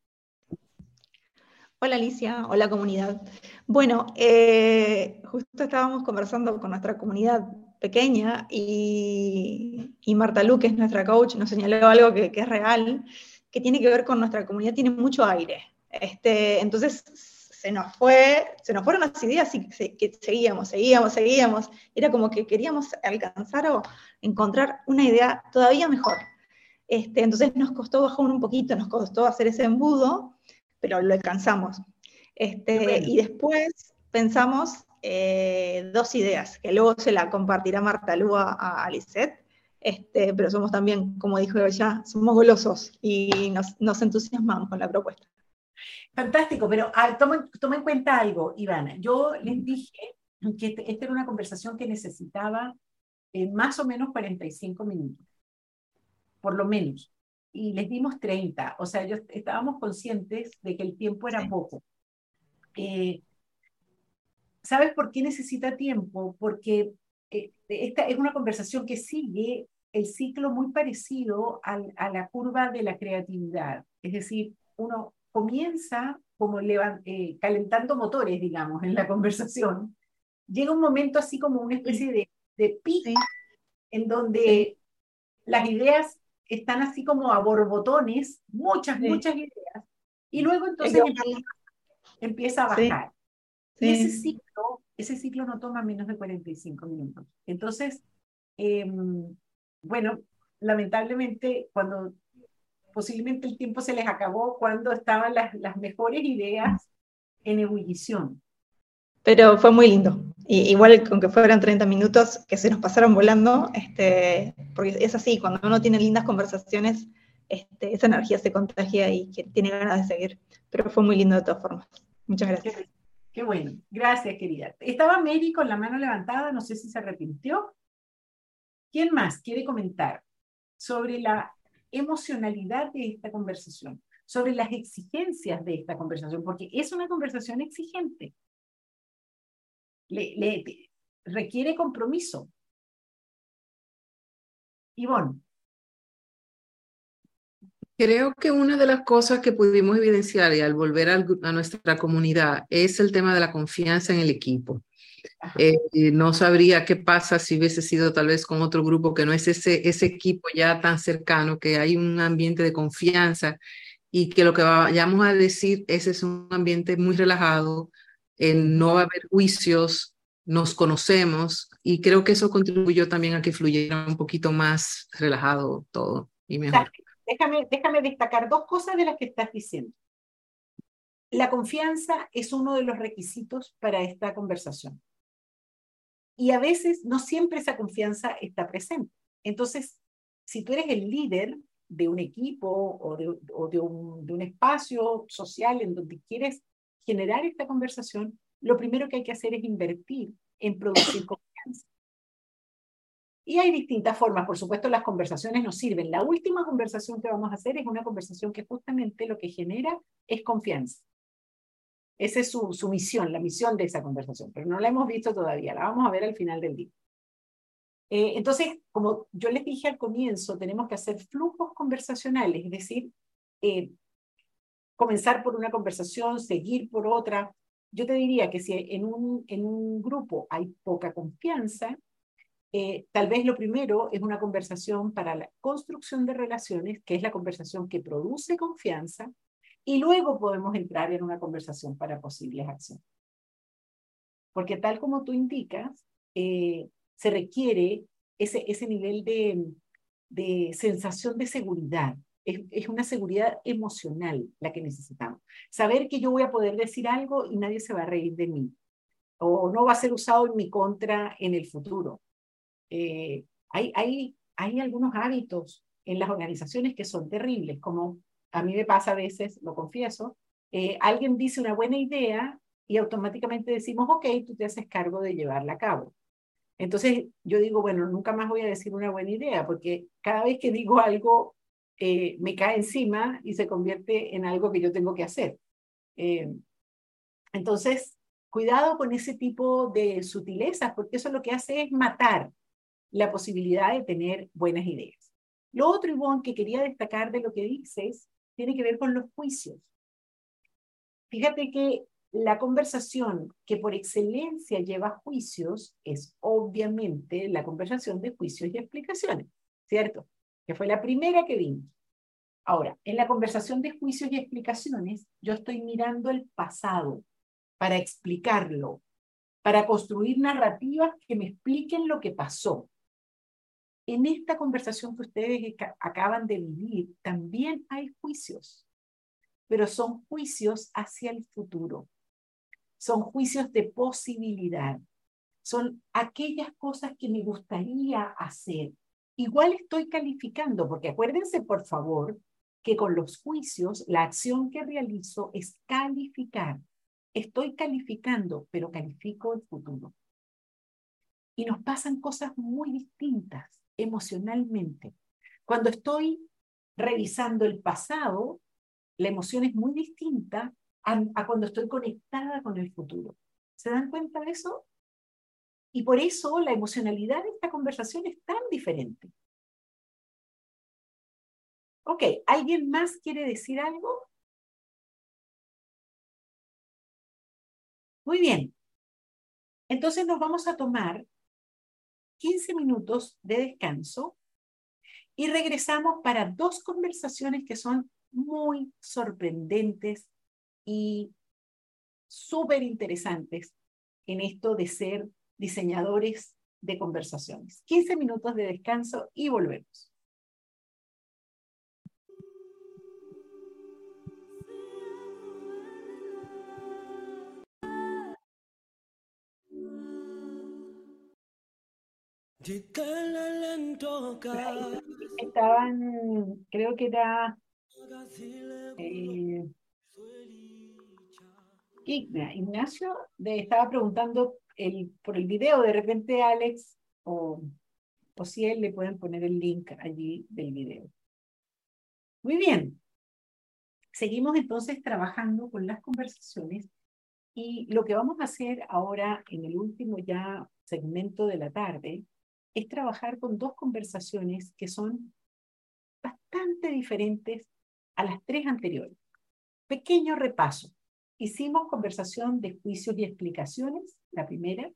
Hola Alicia, hola comunidad. Bueno, eh, justo estábamos conversando con nuestra comunidad pequeña y, Marta Lu, que es nuestra coach, nos señaló algo que, es real, que tiene que ver con nuestra comunidad, tiene mucho aire. Este, entonces se nos, fue, se nos fueron las ideas y que seguíamos, seguíamos, seguíamos. Era como que queríamos alcanzar o encontrar una idea todavía mejor. Este, entonces nos costó bajar un poquito, nos costó hacer ese embudo, pero lo alcanzamos. Este, y después pensamos eh, dos ideas, que luego se la compartirá Marta Lúa a, a este, pero somos también, como dijo ella, somos golosos y nos, entusiasmamos con la propuesta. Fantástico, pero ah, toma, en cuenta algo, Ivana. Yo les dije que este, esta era una conversación que necesitaba eh, más o menos 45 minutos por lo menos. Y les dimos 30, o sea, ellos estábamos conscientes de que el tiempo era poco. Eh, ¿Sabes por qué necesita tiempo? Porque eh, esta es una conversación que sigue el ciclo muy parecido al, a la curva de la creatividad. Es decir, uno comienza como eh, calentando motores, digamos, en la (laughs) conversación. Llega un momento así como una especie de, de pico en donde las ideas están así como a borbotones, muchas, muchas ideas, y luego entonces empieza, a bajar. Y ese ciclo, ese ciclo no toma menos de 45 minutos. Entonces, em, bueno, lamentablemente cuando posiblemente el tiempo se les acabó cuando estaban las, las mejores ideas en ebullición. Pero fue muy lindo. Y, igual con que fueran 30 minutos que se nos pasaron volando, este, porque es así, cuando uno tiene lindas conversaciones, este, esa energía se contagia y tiene ganas de seguir. Pero fue muy lindo de todas formas. Muchas gracias. Qué, bueno. Gracias, querida. Estaba Mary con la mano levantada, no sé si se arrepintió. ¿Quién más quiere comentar sobre la emocionalidad de esta conversación? Sobre las exigencias de esta conversación, porque es una conversación exigente le, requiere compromiso. Ivonne. Creo que una de las cosas que pudimos evidenciar y al volver a, nuestra comunidad es el tema de la confianza en el equipo. Eh, no sabría qué pasa si hubiese sido tal vez con otro grupo que no es ese, ese equipo ya tan cercano, que hay un ambiente de confianza y que lo que vayamos a decir, ese es un ambiente muy relajado, no va a haber juicios, nos conocemos y creo que eso contribuyó también a que fluyera un poquito más relajado todo y mejor. Déjame, destacar dos cosas de las que estás diciendo. La confianza es uno de los requisitos para esta conversación. Y a veces no siempre esa confianza está presente. Entonces, si tú eres el líder de un equipo o de, un, de un espacio social en donde quieres generar esta conversación, lo primero que hay que hacer es invertir en producir confianza. Y hay distintas formas, por supuesto las conversaciones nos sirven. La última conversación que vamos a hacer es una conversación que justamente lo que genera es confianza. Esa es su, su misión, la misión de esa conversación, pero no la hemos visto todavía, la vamos a ver al final del día. Eh, entonces, como yo les dije al comienzo, tenemos que hacer flujos conversacionales, es decir, eh, comenzar por una conversación, seguir por otra. Yo te diría que si en un, en un grupo hay poca confianza, eh, tal vez lo primero es una conversación para la construcción de relaciones, que es la conversación que produce confianza, y luego podemos entrar en una conversación para posibles acciones. Porque tal como tú indicas, eh, se requiere ese, ese nivel de, de sensación de seguridad, es, una seguridad emocional la que necesitamos. Saber que yo voy a poder decir algo y nadie se va a reír de mí o no va a ser usado en mi contra en el futuro. Eh, hay, hay, hay algunos hábitos en las organizaciones que son terribles, como a mí me pasa a veces, lo confieso, eh, alguien dice una buena idea y automáticamente decimos, ok, tú te haces cargo de llevarla a cabo. Entonces yo digo, bueno, nunca más voy a decir una buena idea, porque cada vez que digo algo eh, me cae encima y se convierte en algo que yo tengo que hacer. Eh, Entonces, cuidado con ese tipo de sutilezas, porque eso lo que hace es matar la posibilidad de tener buenas ideas. Lo otro, Ivonne, que quería destacar de lo que dices, tiene que ver con los juicios. Fíjate que la conversación que por excelencia lleva juicios es obviamente la conversación de juicios y explicaciones, ¿cierto? Que fue la primera que vimos. Ahora, en la conversación de juicios y explicaciones, yo estoy mirando el pasado para explicarlo, para construir narrativas que me expliquen lo que pasó. En esta conversación que ustedes acaban de vivir, también hay juicios, pero son juicios hacia el futuro. Son juicios de posibilidad. Son aquellas cosas que me gustaría hacer. Igual estoy calificando, porque acuérdense, por favor, que con los juicios la acción que realizo es calificar. Estoy calificando, pero califico el futuro. Y nos pasan cosas muy distintas emocionalmente. Cuando estoy revisando el pasado, la emoción es muy distinta a, cuando estoy conectada con el futuro. ¿Se dan cuenta de eso? Y por eso la emocionalidad de esta conversación es tan diferente. Ok, ¿alguien más quiere decir algo? Muy bien. Entonces nos vamos a tomar 15 minutos de descanso y regresamos para dos conversaciones que son muy sorprendentes y súper interesantes en esto de ser diseñadores de conversaciones. 15 minutos de descanso y volvemos. Estaban, creo que era eh, Ignacio estaba preguntando el, por el video, de repente Alex o, o si él le pueden poner el link allí del video. Muy bien. Seguimos entonces trabajando con las conversaciones y lo que vamos a hacer ahora en el último ya segmento de la tarde es trabajar con dos conversaciones que son bastante diferentes a las tres anteriores. Pequeño repaso. Hicimos conversación de juicios y explicaciones, la primera,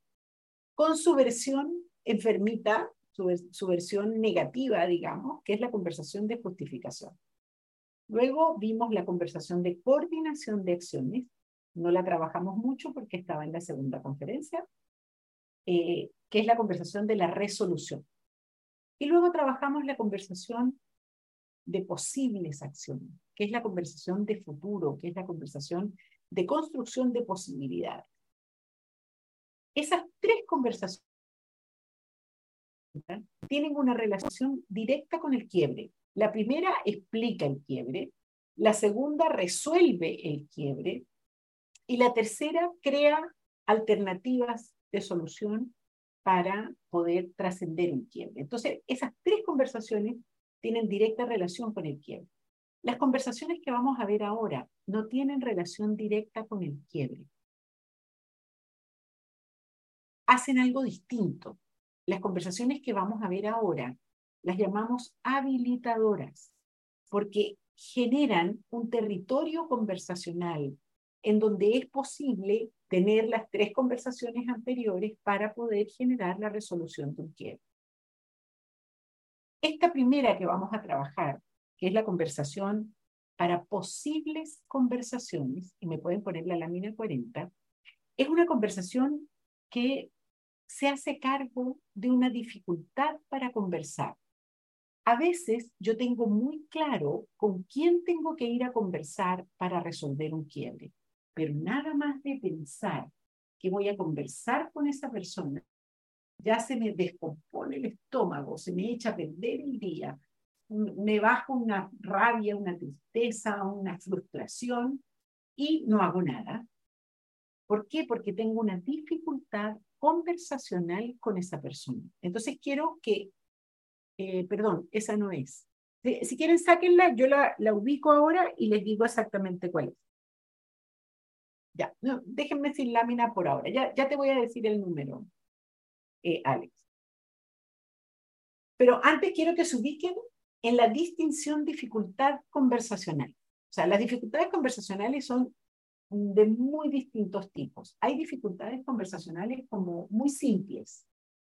con su versión enfermita, su, versión negativa, digamos, que es la conversación de justificación. Luego vimos la conversación de coordinación de acciones. No la trabajamos mucho porque estaba en la segunda conferencia. Eh, que es la conversación de la resolución. Y luego trabajamos la conversación de posibles acciones, que es la conversación de futuro, que es la conversación de construcción de posibilidades. Esas tres conversaciones tienen una relación directa con el quiebre. La primera explica el quiebre, la segunda resuelve el quiebre y la tercera crea alternativas de solución para poder trascender un quiebre. Entonces, esas tres conversaciones tienen directa relación con el quiebre. Las conversaciones que vamos a ver ahora no tienen relación directa con el quiebre. Hacen algo distinto. Las conversaciones que vamos a ver ahora las llamamos habilitadoras porque generan un territorio conversacional en donde es posible tener las tres conversaciones anteriores para poder generar la resolución de un quiebre. Esta primera que vamos a trabajar, que es la conversación para posibles conversaciones, y me pueden poner la lámina 40, es una conversación que se hace cargo de una dificultad para conversar. A veces yo tengo muy claro con quién tengo que ir a conversar para resolver un quiebre pero nada más de pensar que voy a conversar con esa persona, ya se me descompone el estómago, se me echa a perder el día, me bajo una rabia, una tristeza, una frustración y no hago nada. ¿Por qué? Porque tengo una dificultad conversacional con esa persona. Entonces quiero que, eh, perdón, esa no es. Si, quieren, sáquenla, yo la, la ubico ahora y les digo exactamente cuál es. Ya, déjenme sin lámina por ahora. Ya, ya te voy a decir el número, eh, Alex. Pero antes quiero que se ubiquen en la distinción dificultad conversacional. O sea, las dificultades conversacionales son de muy distintos tipos. Hay dificultades conversacionales como muy simples.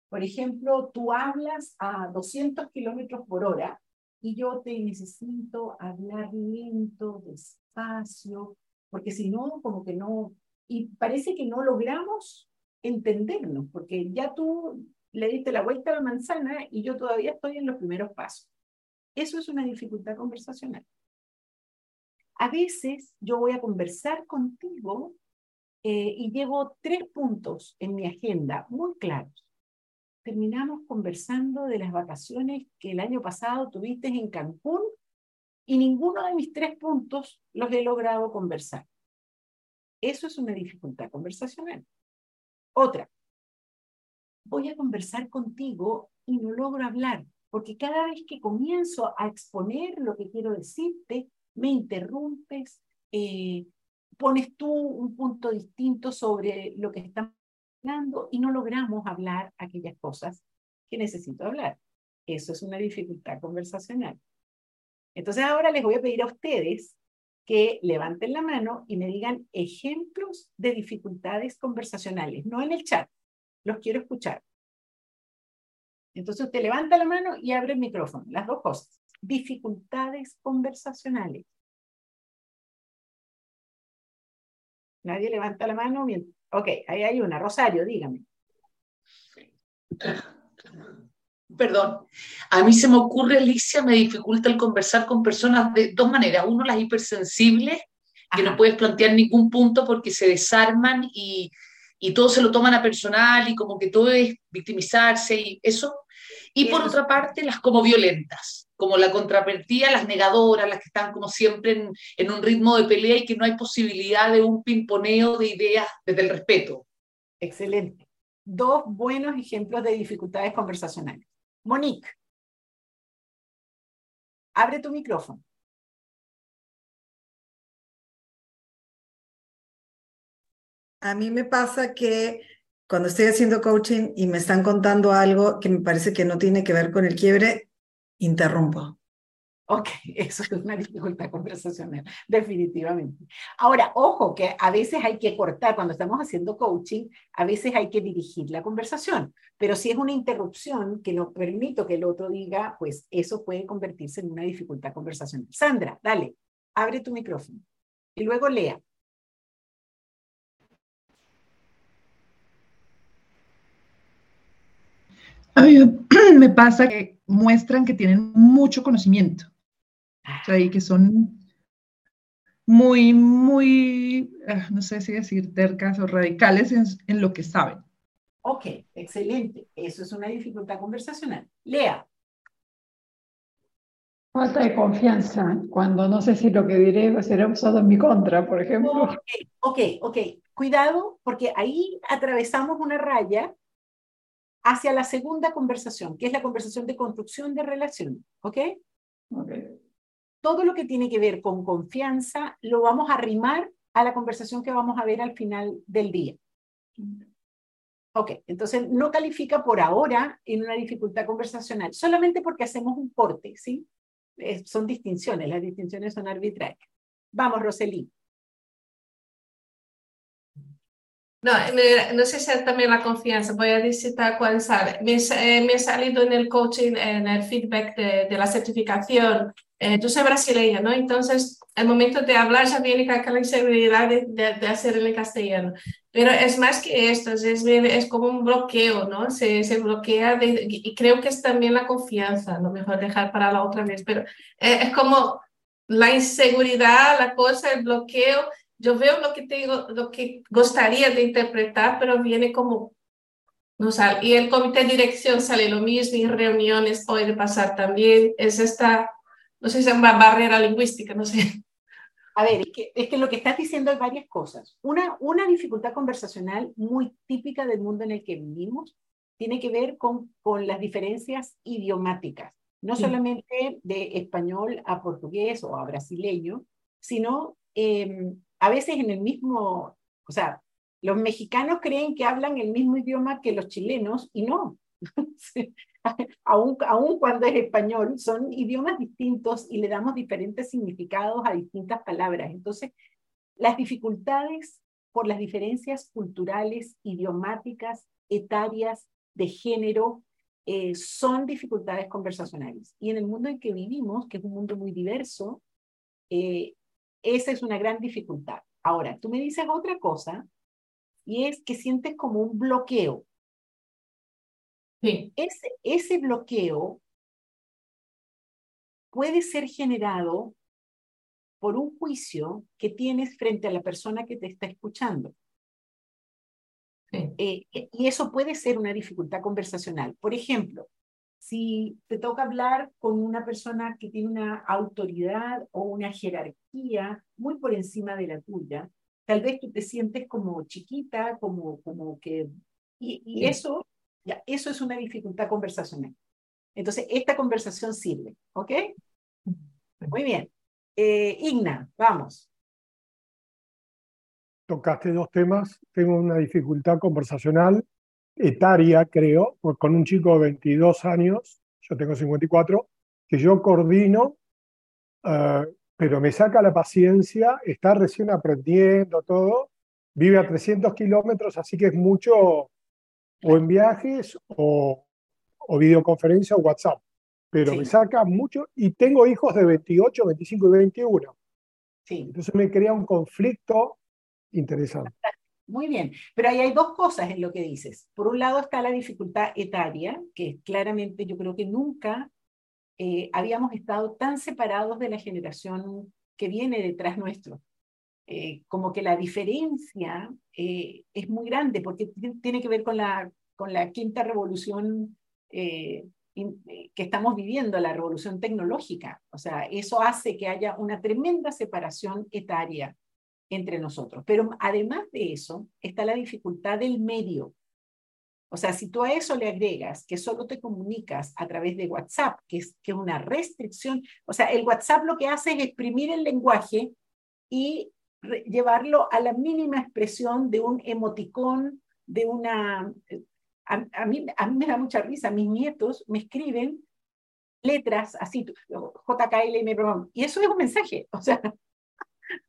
Por ejemplo, tú hablas a 200 kilómetros por hora y yo te necesito hablar lento, despacio, porque si no, como que no, y parece que no logramos entendernos, porque ya tú le diste la vuelta a la manzana y yo todavía estoy en los primeros pasos. Eso es una dificultad conversacional. A veces yo voy a conversar contigo eh, y llevo tres puntos en mi agenda muy claros. Terminamos conversando de las vacaciones que el año pasado tuviste en Cancún y ninguno de mis tres puntos los he logrado conversar. Eso es una dificultad conversacional. Otra, voy a conversar contigo y no logro hablar, porque cada vez que comienzo a exponer lo que quiero decirte, me interrumpes, eh, pones tú un punto distinto sobre lo que estamos hablando y no logramos hablar aquellas cosas que necesito hablar. Eso es una dificultad conversacional. Entonces ahora les voy a pedir a ustedes que levanten la mano y me digan ejemplos de dificultades conversacionales, no en el chat, los quiero escuchar. Entonces usted levanta la mano y abre el micrófono, las dos cosas. Dificultades conversacionales. Nadie levanta la mano. Ok, ahí hay una. Rosario, dígame. Perdón, a mí se me ocurre, Alicia, me dificulta el conversar con personas de dos maneras. Uno, las hipersensibles, que no puedes plantear ningún punto porque se desarman y, y todo se lo toman a personal y como que todo es victimizarse y eso. Y por otra parte, las como violentas, como la contrapartida, las negadoras, las que están como siempre en, en, un ritmo de pelea y que no hay posibilidad de un pimponeo de ideas desde el respeto. Excelente. Dos buenos ejemplos de dificultades conversacionales. Monique, abre tu micrófono. A mí me pasa que cuando estoy haciendo coaching y me están contando algo que me parece que no tiene que ver con el quiebre, interrumpo. Ok, (laughs) eso es una dificultad conversacional, definitivamente. Ahora, ojo, que a veces hay que cortar, cuando estamos haciendo coaching, a veces hay que dirigir la conversación, pero si es una interrupción que no permito que el otro diga, pues eso puede convertirse en una dificultad conversacional. Sandra, dale, abre tu micrófono y luego lea. A mí me pasa que muestran que tienen mucho conocimiento, o sea, y que son muy, muy, ah, no sé si decir tercas o radicales en, en lo que saben. Ok, excelente. Eso es una dificultad conversacional. Lea. Falta de confianza, cuando no sé si lo que diré será usado en mi contra, por ejemplo. Ok, ok, ok. Cuidado, porque ahí atravesamos una raya hacia la segunda conversación, que es la conversación de construcción de relación. ¿Ok? Ok. Todo lo que tiene que ver con confianza lo vamos a arrimar a la conversación que vamos a ver al final del día. Ok, entonces no califica por ahora en una dificultad conversacional, solamente porque hacemos un corte, ¿sí? son distinciones, las distinciones son arbitrarias. Vamos, Roseli. No, no sé si también la confianza, voy a decir tal cual sale. Me, eh, salido en el coaching, en el feedback de la certificación. Eh, yo soy brasileña, ¿no? Entonces, el momento de hablar ya viene con aquella inseguridad de, de, de hacerlo en castellano. Pero es más que esto, es, es como un bloqueo, ¿no? Se, se bloquea de, y creo que es también la confianza, lo mejor dejar para la otra vez, pero eh, es como la inseguridad, la cosa, el bloqueo yo veo lo que tengo, lo que gustaría de interpretar, pero viene como no sale. Y el comité de dirección sale lo mismo, y reuniones puede pasar también. Es esta, no sé si es una barrera lingüística, no sé. A ver, es que, es que lo que estás diciendo hay varias cosas. Una, una dificultad conversacional muy típica del mundo en el que vivimos tiene que ver con, con las diferencias idiomáticas, no sí. solamente de español a portugués o a brasileño, sino eh, a veces en el mismo O sea, los mexicanos creen que hablan el mismo idioma que los chilenos y no. (laughs) (laughs) aún cuando es español, son idiomas distintos y le damos diferentes significados a distintas palabras. Entonces, las dificultades por las diferencias culturales, idiomáticas, etarias, de género, eh, son dificultades conversacionales. Y en el mundo en que vivimos, que es un mundo muy diverso, eh, esa es una gran dificultad. Ahora, tú me dices otra cosa, y es que sientes como un bloqueo. Sí. Ese, ese bloqueo puede ser generado por un juicio que tienes frente a la persona que te está escuchando. Eh, y eso puede ser una dificultad conversacional. Por ejemplo, si te toca hablar con una persona que tiene una autoridad o una jerarquía muy por encima de la tuya, tal vez tú te sientes como chiquita, como, como que... Y, eso, ya, eso es una dificultad conversacional. Entonces, esta conversación sirve, ¿ok? Muy bien. Eh, Igna, vamos tocaste dos temas. Tengo una dificultad conversacional, etaria, creo, con un chico de 22 años, yo tengo 54, que yo coordino, eh, pero me saca la paciencia, está recién aprendiendo todo, vive a 300 kilómetros, así que es mucho o en viajes o, o videoconferencia o WhatsApp. Pero me saca mucho y tengo hijos de 28, 25 y 21. Sí. Entonces me crea un conflicto interesante. Muy bien, pero ahí hay dos cosas en lo que dices. Por un lado está la dificultad etaria, que claramente yo creo que nunca eh, habíamos estado tan separados de la generación que viene detrás nuestro. Eh, como que la diferencia eh, es muy grande porque tiene que ver con la, con la quinta revolución que estamos viviendo, la revolución tecnológica. O sea, eso hace que haya una tremenda separación etaria entre nosotros. Pero además de eso, está la dificultad del medio. O sea, si tú a eso le agregas que solo te comunicas a través de WhatsApp, que es, que una restricción, o sea, el WhatsApp lo que hace es exprimir el lenguaje y llevarlo a la mínima expresión de un emoticón, de una... A, mí, a mí me da mucha risa, mis nietos me escriben letras así, JKL, y eso es un mensaje, o sea, (laughs)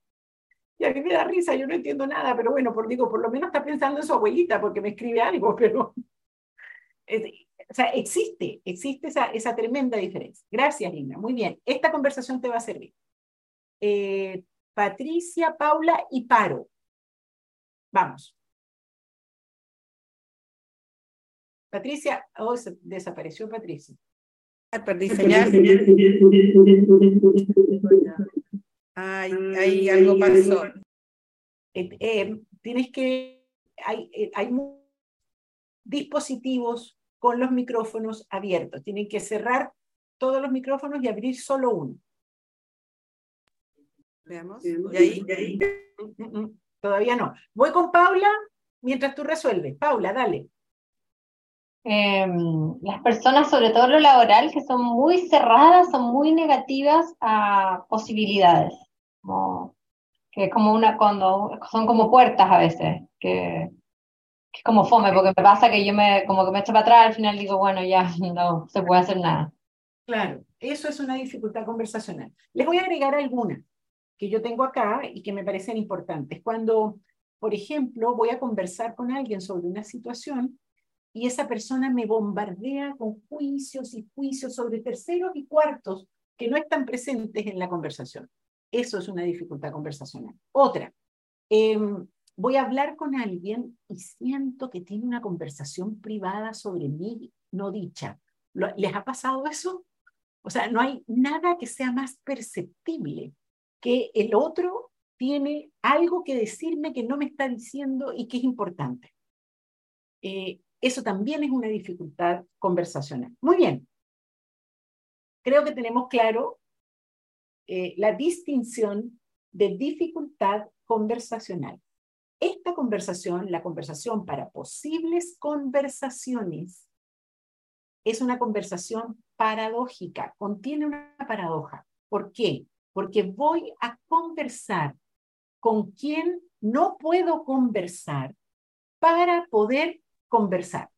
y a mí me da risa, yo no entiendo nada, pero bueno, por, digo, por lo menos está pensando en su abuelita porque me escribe algo, (laughs) pero... o sea, existe, existe esa, esa tremenda diferencia. Gracias, Lina. Muy bien, esta conversación te va a servir. Eh, Patricia, Paula y Paro. Vamos. Patricia, oh, desapareció Patricia. Perdí señal. Ay, ahí algo pasó. Eh, eh, tienes que, hay, eh, hay dispositivos con los micrófonos abiertos. Tienen que cerrar todos los micrófonos y abrir solo uno. Veamos. ¿Y ahí? Mm, mm, mm. Todavía no. Voy con Paula mientras tú resuelves. Paula, dale. Em, las personas, sobre todo lo laboral, que son muy cerradas, son muy negativas a posibilidades que es como una, cuando son como puertas a veces, que, que es como fome, porque me pasa que yo me, como que me echo para atrás, al final digo, bueno, ya (laughs) no se puede hacer nada. Claro, eso es una dificultad conversacional. Les voy a agregar algunas que yo tengo acá y que me parecen importantes. Cuando, por ejemplo, voy a conversar con alguien sobre una situación y esa persona me bombardea con juicios y juicios sobre terceros y cuartos que no están presentes en la conversación. Eso es una dificultad conversacional. Otra, em, voy a hablar con alguien y siento que tiene una conversación privada sobre mí no dicha. ¿Les ha pasado eso? O sea, no hay nada que sea más perceptible que el otro tiene algo que decirme que no me está diciendo y que es importante. Eh, eso también es una dificultad conversacional. Muy bien. Creo que tenemos claro eh, la distinción de dificultad conversacional. Esta conversación, la conversación para posibles conversaciones, es una conversación paradójica, contiene una paradoja. ¿Por qué? Porque voy a conversar con quien no puedo conversar para poder conversar.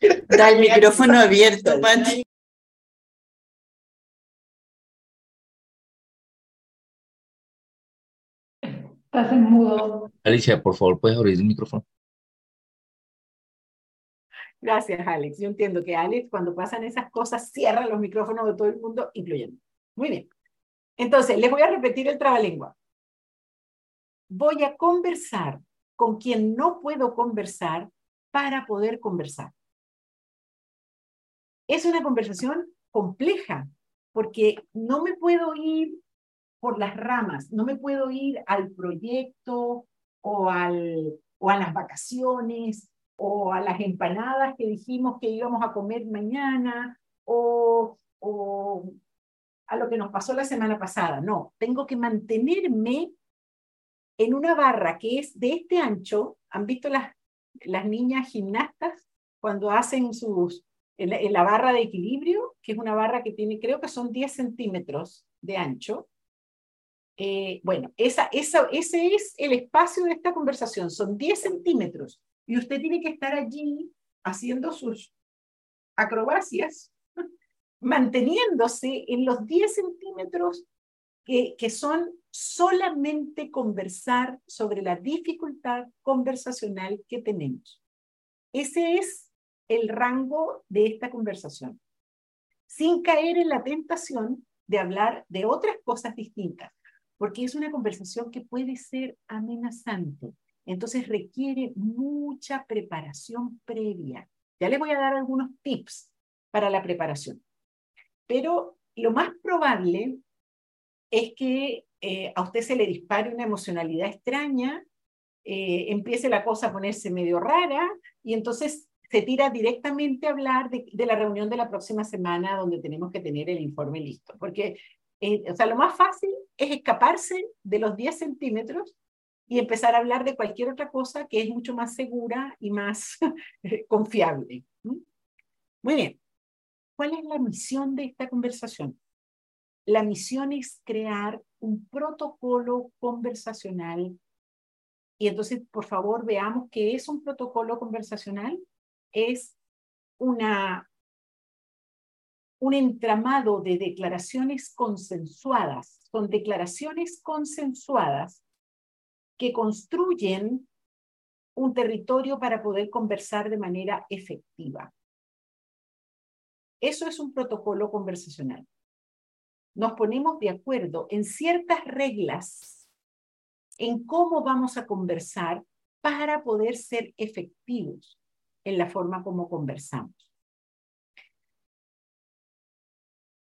(laughs) Da el micrófono abierto, Pati. Estás en mudo. Alicia, por favor, puedes abrir el micrófono. Gracias, Alex. Yo entiendo que Alex, cuando pasan esas cosas, cierra los micrófonos de todo el mundo, incluyendo. Muy bien. Entonces, les voy a repetir el trabalengua. Voy a conversar con quien no puedo conversar para poder conversar. Es una conversación compleja, porque no me puedo ir por las ramas, no me puedo ir al proyecto o, al, o a las vacaciones o a las empanadas que dijimos que íbamos a comer mañana o, o a lo que nos pasó la semana pasada. No, tengo que mantenerme en una barra que es de este ancho. ¿Han visto las, las niñas gimnastas cuando hacen sus, en la, barra de equilibrio, que es una barra que tiene, creo que son 10 centímetros de ancho? Eh, bueno, esa, esa, ese es el espacio de esta conversación, son 10 centímetros y usted tiene que estar allí haciendo sus acrobacias, (laughs) manteniéndose en los 10 centímetros que, que son solamente conversar sobre la dificultad conversacional que tenemos. Ese es el rango de esta conversación, sin caer en la tentación de hablar de otras cosas distintas, porque es una conversación que puede ser amenazante, entonces requiere mucha preparación previa. Ya les voy a dar algunos tips para la preparación. Pero lo más probable es que eh, a usted se le dispare una emocionalidad extraña, eh, empiece la cosa a ponerse medio rara y entonces se tira directamente a hablar de, la reunión de la próxima semana donde tenemos que tener el informe listo. Porque, eh, o sea, lo más fácil es escaparse de los 10 centímetros y empezar a hablar de cualquier otra cosa que es mucho más segura y más (laughs) confiable. Muy bien. ¿Cuál es la misión de esta conversación? La misión es crear un protocolo conversacional. Y entonces, por favor, veamos qué es un protocolo conversacional. Es una, un entramado de declaraciones consensuadas. Son declaraciones consensuadas que construyen un territorio para poder conversar de manera efectiva. Eso es un protocolo conversacional. Nos ponemos de acuerdo en ciertas reglas en cómo vamos a conversar para poder ser efectivos en la forma como conversamos.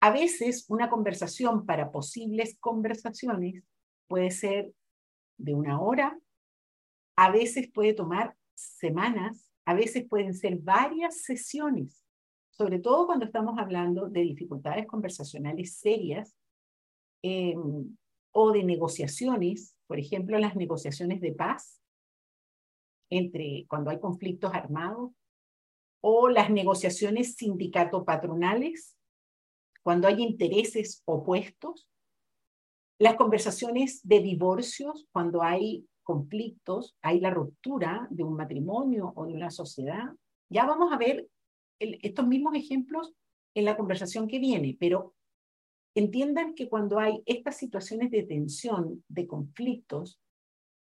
A veces una conversación para posibles conversaciones puede ser de una hora, a veces puede tomar semanas, a veces pueden ser varias sesiones, sobre todo cuando estamos hablando de dificultades conversacionales serias em, o de negociaciones, por ejemplo, las negociaciones de paz entre cuando hay conflictos armados o las negociaciones sindicato-patronales cuando hay intereses opuestos las conversaciones de divorcios, cuando hay conflictos, hay la ruptura de un matrimonio o de una sociedad. Ya vamos a ver estos mismos ejemplos en la conversación que viene, pero entiendan que cuando hay estas situaciones de tensión, de conflictos,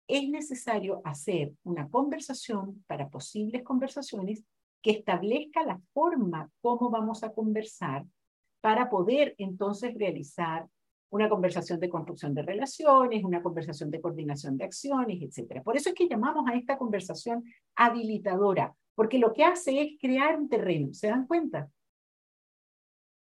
es necesario hacer una conversación para posibles conversaciones que establezca la forma como vamos a conversar para poder entonces realizar una conversación de construcción de relaciones, una conversación de coordinación de acciones, etc. Por eso es que llamamos a esta conversación habilitadora, porque lo que hace es crear un terreno, ¿se dan cuenta?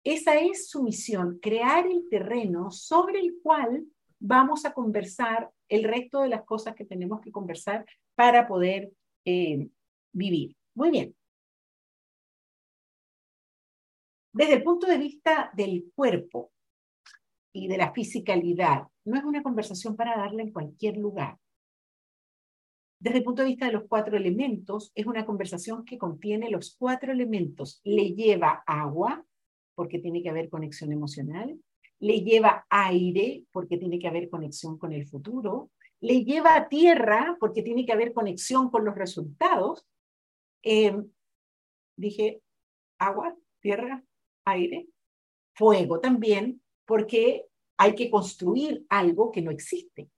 Esa es su misión, crear el terreno sobre el cual vamos a conversar el resto de las cosas que tenemos que conversar para poder eh, vivir. Muy bien. Desde el punto de vista del cuerpo, y de la fisicalidad. No es una conversación para darla en cualquier lugar. Desde el punto de vista de los cuatro elementos, es una conversación que contiene los cuatro elementos. Le lleva agua, porque tiene que haber conexión emocional. le lleva aire porque tiene que haber conexión con el futuro, le lleva tierra porque tiene que haber conexión con los resultados. Em, dije, agua, tierra, aire, fuego también, porque hay que construir algo que no existe.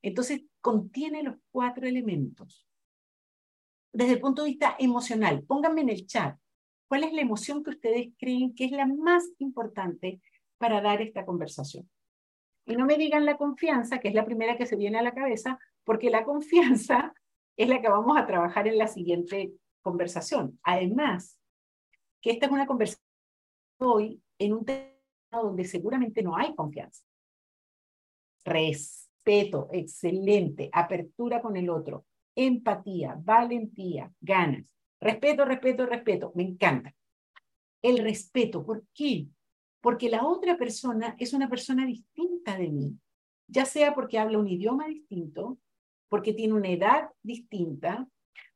Entonces, contiene los cuatro elementos. Desde el punto de vista emocional, pónganme en el chat, ¿cuál es la emoción que ustedes creen que es la más importante para dar esta conversación. Y no me digan la confianza, que es la primera que se viene a la cabeza, porque la confianza (laughs) es la que vamos a trabajar en la siguiente conversación. Además, que esta es una conversación hoy en un tema donde seguramente no hay confianza. Respeto, excelente, apertura con el otro, empatía, valentía, ganas. Respeto, respeto, respeto, me encanta. El respeto, ¿por qué? porque la otra persona es una persona distinta de mí, ya sea porque habla un idioma distinto, porque tiene una edad distinta,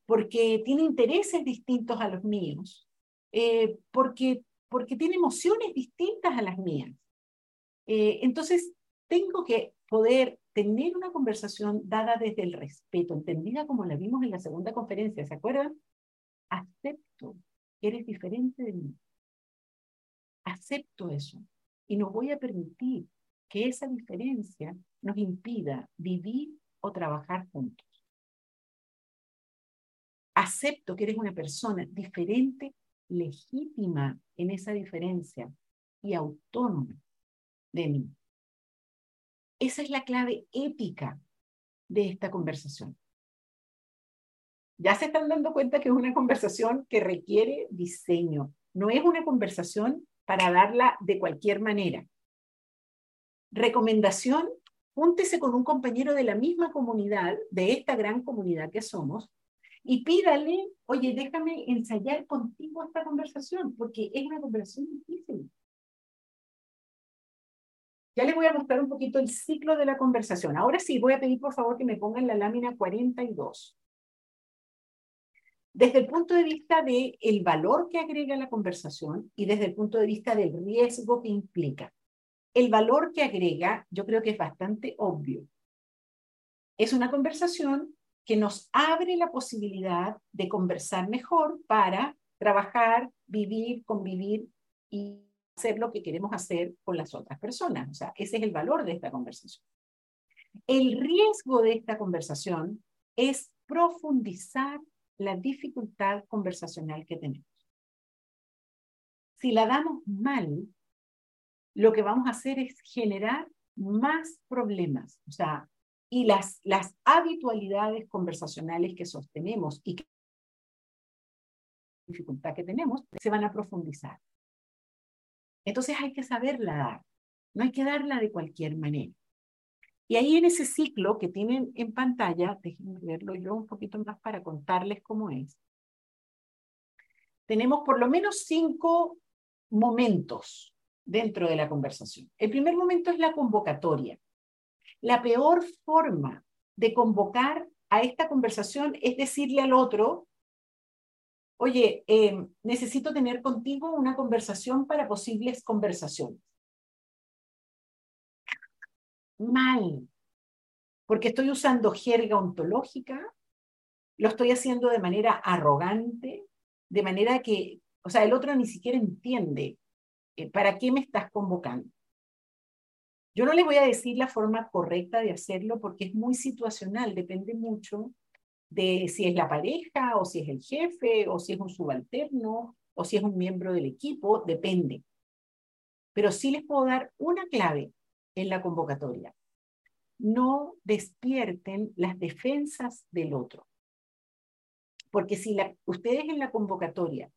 porque tiene intereses distintos a los míos, eh, porque, porque tiene emociones distintas a las mías. Eh, entonces, tengo que poder tener una conversación dada desde el respeto, entendida como la vimos en la segunda conferencia, ¿se acuerdan? Acepto que eres diferente de mí acepto eso y no voy a permitir que esa diferencia nos impida vivir o trabajar juntos. Acepto que eres una persona diferente, legítima en esa diferencia y autónoma de mí. Esa es la clave ética de esta conversación. Ya se están dando cuenta que es una conversación que requiere diseño. No es una conversación para darla de cualquier manera. Recomendación, júntese con un compañero de la misma comunidad, de esta gran comunidad que somos, y pídale, oye, déjame ensayar contigo esta conversación, porque es una conversación difícil. Ya les voy a mostrar un poquito el ciclo de la conversación. Ahora sí, voy a pedir por favor que me pongan la lámina 42 desde el punto de vista del el valor que agrega la conversación y desde el punto de vista del riesgo que implica. El valor que agrega yo creo que es bastante obvio. Es una conversación que nos abre la posibilidad de conversar mejor para trabajar, vivir, convivir y hacer lo que queremos hacer con las otras personas. O sea, ese es el valor de esta conversación. El riesgo de esta conversación es profundizar la dificultad conversacional que tenemos. Si la damos mal, lo que vamos a hacer es generar más problemas, o sea, y las, las habitualidades conversacionales que sostenemos y que dificultad que tenemos se van a profundizar. Entonces hay que saberla dar, no hay que darla de cualquier manera. Y ahí en ese ciclo que tienen en pantalla, déjenme verlo yo un poquito más para contarles cómo es. Tenemos por lo menos cinco momentos dentro de la conversación. El primer momento es la convocatoria. La peor forma de convocar a esta conversación es decirle al otro, oye, eh, necesito tener contigo una conversación para posibles conversaciones mal, porque estoy usando jerga ontológica, lo estoy haciendo de manera arrogante, de manera que, o sea, el otro ni siquiera entiende eh, para qué me estás convocando. Yo no le voy a decir la forma correcta de hacerlo porque es muy situacional, depende mucho de si es la pareja o si es el jefe o si es un subalterno o si es un miembro del equipo, depende. Pero sí les puedo dar una clave en la convocatoria. No despierten las defensas del otro. Porque si ustedes en la convocatoria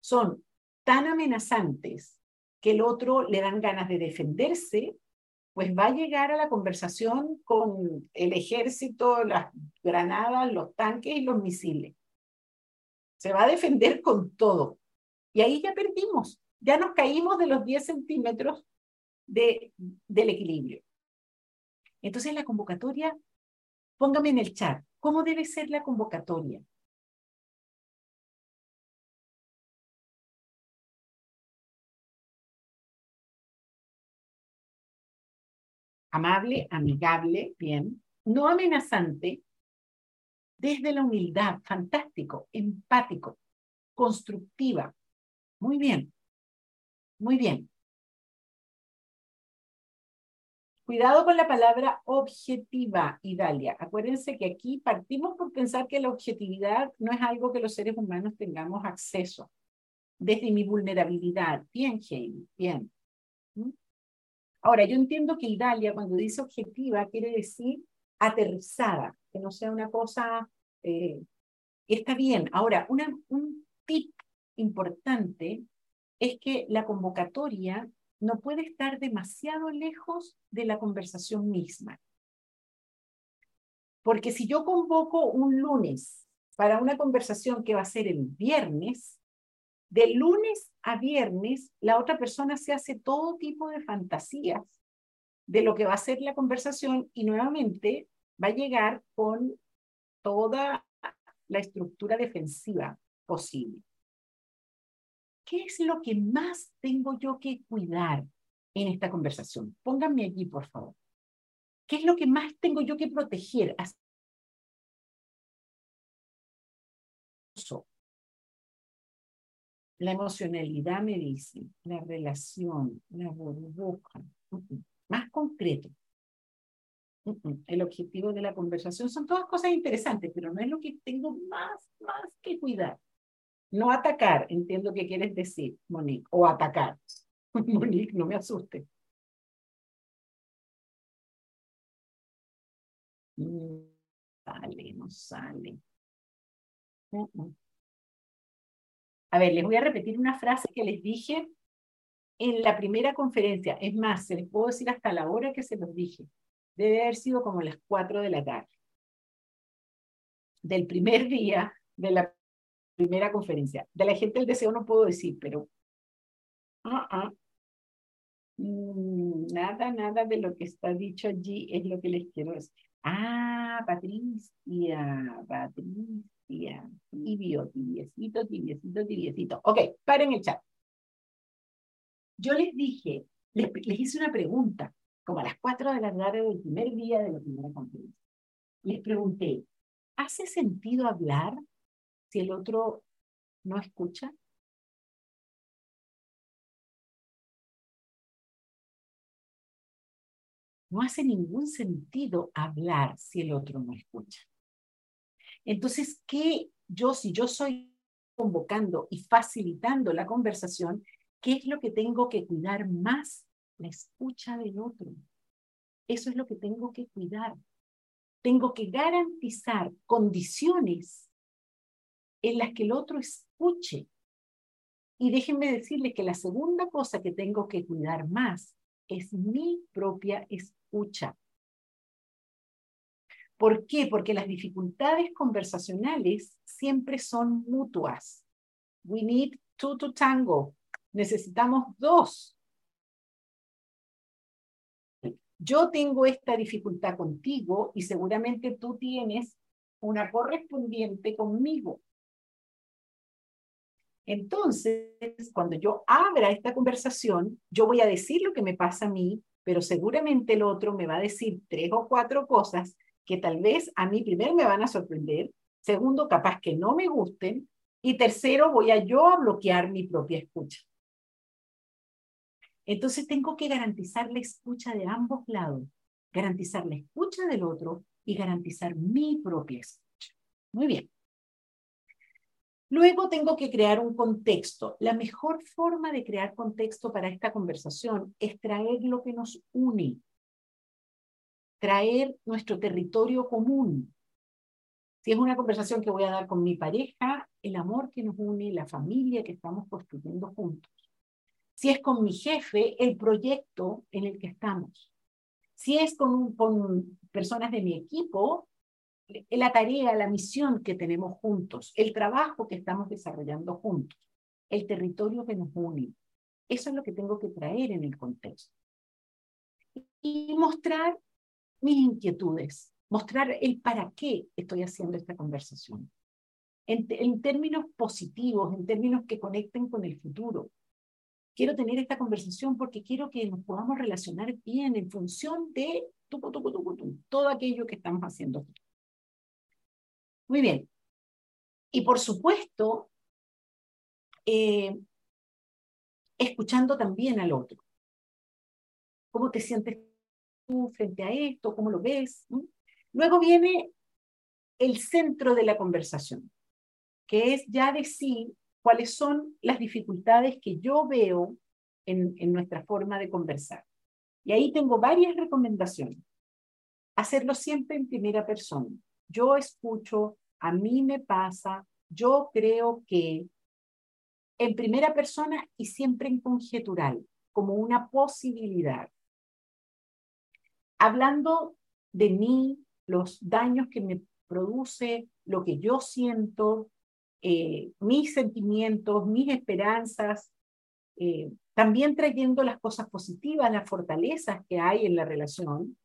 son tan amenazantes que el otro le dan ganas de defenderse, pues va a llegar a la conversación con el ejército, las granadas, los tanques y los misiles. Se va a defender con todo. Y ahí ya perdimos, ya nos caímos de los 10 centímetros de, del equilibrio. Entonces la convocatoria, póngame en el chat, ¿cómo debe ser la convocatoria? Amable, amigable, bien, no amenazante, desde la humildad, fantástico, empático, constructiva. Muy bien, muy bien. Cuidado con la palabra objetiva, Idalia. Acuérdense que aquí partimos por pensar que la objetividad no es algo que los seres humanos tengamos acceso. Desde mi vulnerabilidad. Bien, Heidi, bien. ¿Mm? Ahora, yo entiendo que Idalia, cuando dice objetiva, quiere decir aterrizada, que no sea una cosa... Eh, está bien. Ahora, un tip importante es que la convocatoria no puede estar demasiado lejos de la conversación misma. Porque si yo convoco un lunes para una conversación que va a ser el viernes, de lunes a viernes la otra persona se hace todo tipo de fantasías de lo que va a ser la conversación y nuevamente va a llegar con toda la estructura defensiva posible. ¿Qué es lo que más tengo yo que cuidar en esta conversación? Pónganme allí, por favor. ¿Qué es lo que más tengo yo que proteger? La emocionalidad me dice, la relación, la burbuja, más concreto. El objetivo de la conversación son todas cosas interesantes, pero no es lo que tengo más, más que cuidar. No atacar, entiendo que quieres decir, Monique, o atacar. (laughs) Monique, no me asuste. No sale, no sale. A ver, les voy a repetir una frase que les dije en la primera conferencia. Es más, se les puedo decir hasta la hora que se los dije. Debe haber sido como las 4 de la tarde. Del primer día de la primera conferencia. De la gente del deseo no puedo decir, pero ah. Mm, nada, nada de lo que está dicho allí es lo que les quiero decir. Ah, Patricia, Patricia, tibio, tibiecito, tibiecito, tibiecito. Ok, paren el chat. Yo les dije, les, les hice una pregunta, como a las 4 de la tarde del primer día de la primera conferencia. Les pregunté, ¿hace sentido hablar si el otro no escucha? No hace ningún sentido hablar si el otro no escucha. Entonces, ¿qué yo, si yo soy convocando y facilitando la conversación, qué es lo que tengo que cuidar más? La escucha del otro. Eso es lo que tengo que cuidar. Tengo que garantizar condiciones en las que el otro escuche. Y déjenme decirles que la segunda cosa que tengo que cuidar más es mi propia escucha. ¿Por qué? Porque las dificultades conversacionales siempre son mutuas. We need two to tango. Necesitamos dos. Yo tengo esta dificultad contigo y seguramente tú tienes una correspondiente conmigo. Entonces, cuando yo abra esta conversación, yo voy a decir lo que me pasa a mí, pero seguramente el otro me va a decir tres o cuatro cosas que tal vez a mí primero me van a sorprender, segundo, capaz que no me gusten, y tercero, voy a yo a bloquear mi propia escucha. Entonces tengo que garantizar la escucha de ambos lados, garantizar la escucha del otro y garantizar mi propia escucha. Muy bien. Luego tengo que crear un contexto. La mejor forma de crear contexto para esta conversación es traer lo que nos une, traer nuestro territorio común. Si es una conversación que voy a dar con mi pareja, el amor que nos une, la familia que estamos construyendo juntos. Si es con mi jefe, el proyecto en el que estamos. Si es con, personas de mi equipo, la tarea, la misión que tenemos juntos, el trabajo que estamos desarrollando juntos, el territorio que nos une. Eso es lo que tengo que traer en el contexto. Y mostrar mis inquietudes, mostrar el para qué estoy haciendo esta conversación. En, en términos positivos, en términos que conecten con el futuro. quiero tener esta conversación porque quiero que nos podamos relacionar bien en función de todo aquello que estamos haciendo. Muy bien. Y por supuesto, eh, escuchando también al otro. ¿Cómo te sientes tú frente a esto? ¿Cómo lo ves? Luego viene el centro de la conversación, que es ya decir cuáles son las dificultades que yo veo en nuestra forma de conversar. Y ahí tengo varias recomendaciones. Hacerlo siempre en primera persona. Yo escucho, a mí me pasa, yo creo que en primera persona y siempre en conjetural, como una posibilidad. Hablando de mí, los daños que me produce, lo que yo siento, eh, mis sentimientos, mis esperanzas, eh, también trayendo las cosas positivas, las fortalezas que hay en la relación.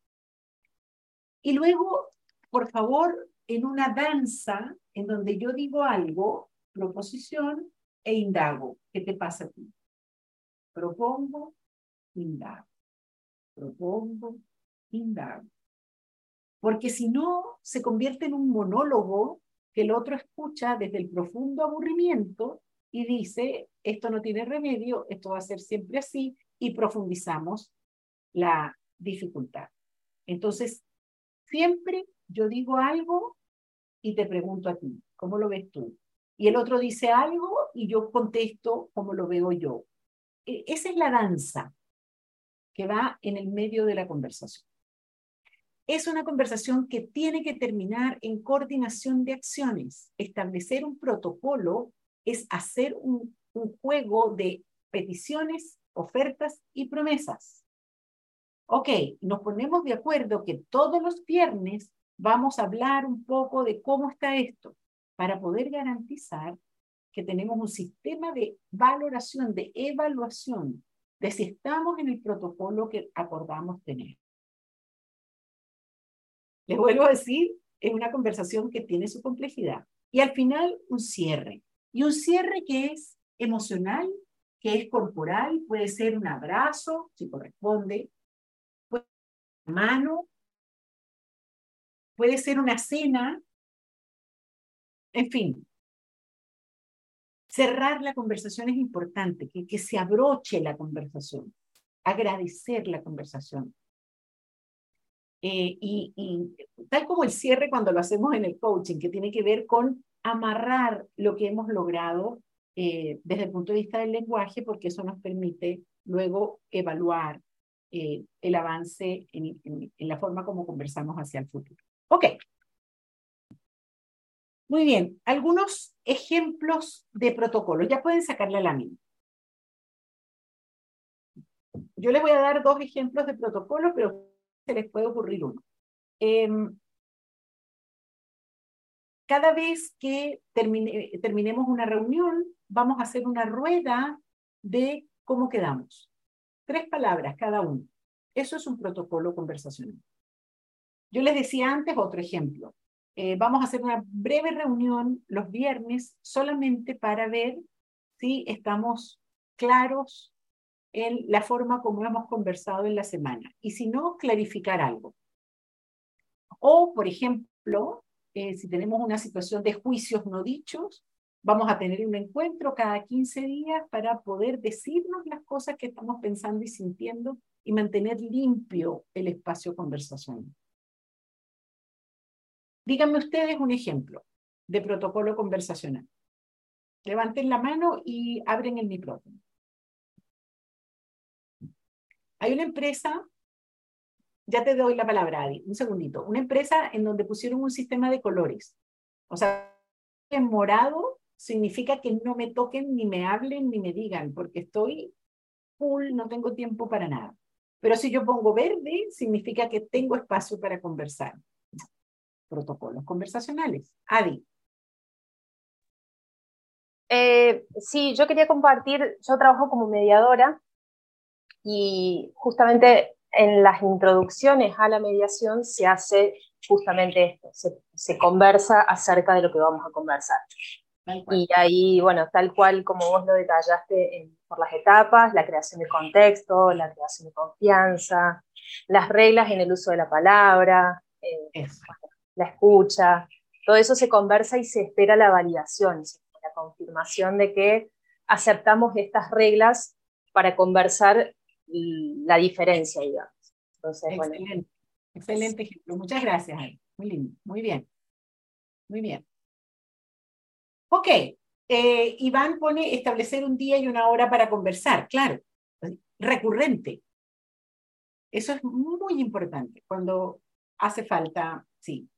Y luego, por favor, en una danza en donde yo digo algo, proposición e indago. ¿Qué te pasa a ti? Propongo, indago. Propongo, Porque si no, se convierte en un monólogo que el otro escucha desde el profundo aburrimiento y dice, esto no tiene remedio, esto va a ser siempre así, y profundizamos la dificultad. Entonces, siempre yo digo algo y te pregunto a ti, ¿cómo lo ves tú? Y el otro dice algo y yo contesto cómo lo veo yo. E, esa es la danza que va en el medio de la conversación es una conversación que tiene que terminar en coordinación de acciones. Establecer un protocolo es hacer un, juego de peticiones, ofertas y promesas. Ok, nos ponemos de acuerdo que todos los viernes vamos a hablar un poco de cómo está esto para poder garantizar que tenemos un sistema de valoración, de evaluación de si estamos en el protocolo que acordamos tener. Les vuelvo a decir, es una conversación que tiene su complejidad. Y al final, un cierre. Y un cierre que es emocional, que es corporal, puede ser un abrazo, si corresponde, puede ser una mano, puede ser una cena, en fin. Cerrar la conversación es importante, que, que se abroche la conversación, agradecer la conversación, eh, y, tal como el cierre cuando lo hacemos en el coaching, que tiene que ver con amarrar lo que hemos logrado eh, desde el punto de vista del lenguaje, porque eso nos permite luego evaluar eh, el avance en, la forma como conversamos hacia el futuro. Ok. Muy bien, algunos ejemplos de protocolos. Ya pueden sacar la lámina. Yo les voy a dar dos ejemplos de protocolos, pero se les puede ocurrir uno. Em, cada vez que terminemos una reunión, vamos a hacer una rueda de cómo quedamos. Tres palabras cada uno. Eso es un protocolo conversacional. Yo les decía antes otro ejemplo. Eh, vamos a hacer una breve reunión los viernes solamente para ver si estamos claros en la forma como hemos conversado en la semana. Y si no, clarificar algo. O, por ejemplo, eh, si tenemos una situación de juicios no dichos, vamos a tener un encuentro cada 15 días para poder decirnos las cosas que estamos pensando y sintiendo y mantener limpio el espacio conversacional. Díganme ustedes un ejemplo de protocolo conversacional. Levanten la mano y abren el micrófono. Hay una empresa, ya te doy la palabra, Adi, un segundito, una empresa en donde pusieron un sistema de colores. O sea, en morado significa que no me toquen, ni me hablen, ni me digan, porque estoy full, no tengo tiempo para nada. Pero si yo pongo verde, significa que tengo espacio para conversar. Protocolos conversacionales. Adi. Eh, sí, yo quería compartir, yo trabajo como mediadora y justamente en las introducciones a la mediación se hace justamente esto, se, conversa acerca de lo que vamos a conversar. Y ahí, bueno, tal cual como vos lo detallaste por las etapas, la creación de contexto, la creación de confianza, las reglas en el uso de la palabra, eh, la escucha, todo eso se conversa y se espera la validación, la confirmación de que aceptamos estas reglas para conversar la diferencia, digamos. excelente, excelente ejemplo. Muchas gracias, Muy lindo, muy bien. Muy bien. Ok, eh, Iván pone establecer un día y una hora para conversar, claro, recurrente. Eso es muy importante cuando hace falta, sí.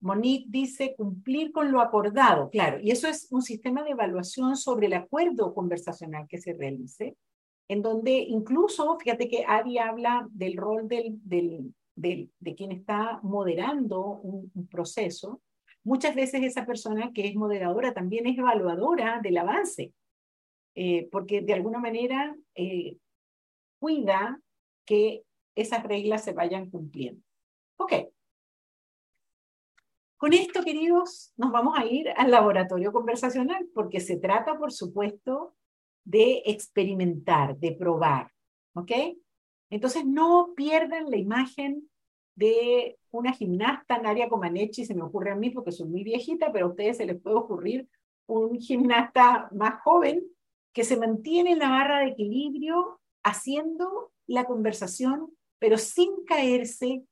Monique dice cumplir con lo acordado, claro, y eso es un sistema de evaluación sobre el acuerdo conversacional que se realice, en donde incluso, fíjate que Ari habla del rol del, del, de quien está moderando un, un proceso, Muchas veces esa persona que es moderadora también es evaluadora del avance, eh, porque de alguna manera eh, cuida que esas reglas se vayan cumpliendo. Ok. Con esto, queridos, nos vamos a ir al laboratorio conversacional, porque se trata, por supuesto, de experimentar, de probar. ¿Ok? Entonces, no pierdan la imagen de una gimnasta, Nadia Comaneci, se me ocurre a mí porque soy muy viejita, pero a ustedes se les puede ocurrir un gimnasta más joven que se mantiene en la barra de equilibrio haciendo la conversación, pero sin caerse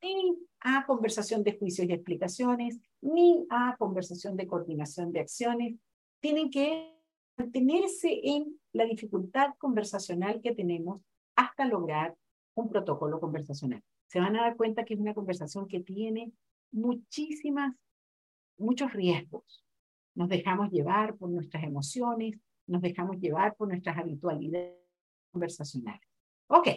ni a conversación de juicios y explicaciones, ni a conversación de coordinación de acciones. Tienen que mantenerse en la dificultad conversacional que tenemos hasta lograr un protocolo conversacional se van a dar cuenta que es una conversación que tiene muchísimas, muchos riesgos. Nos dejamos llevar por nuestras emociones, nos dejamos llevar por nuestras habitualidades conversacionales. Ok,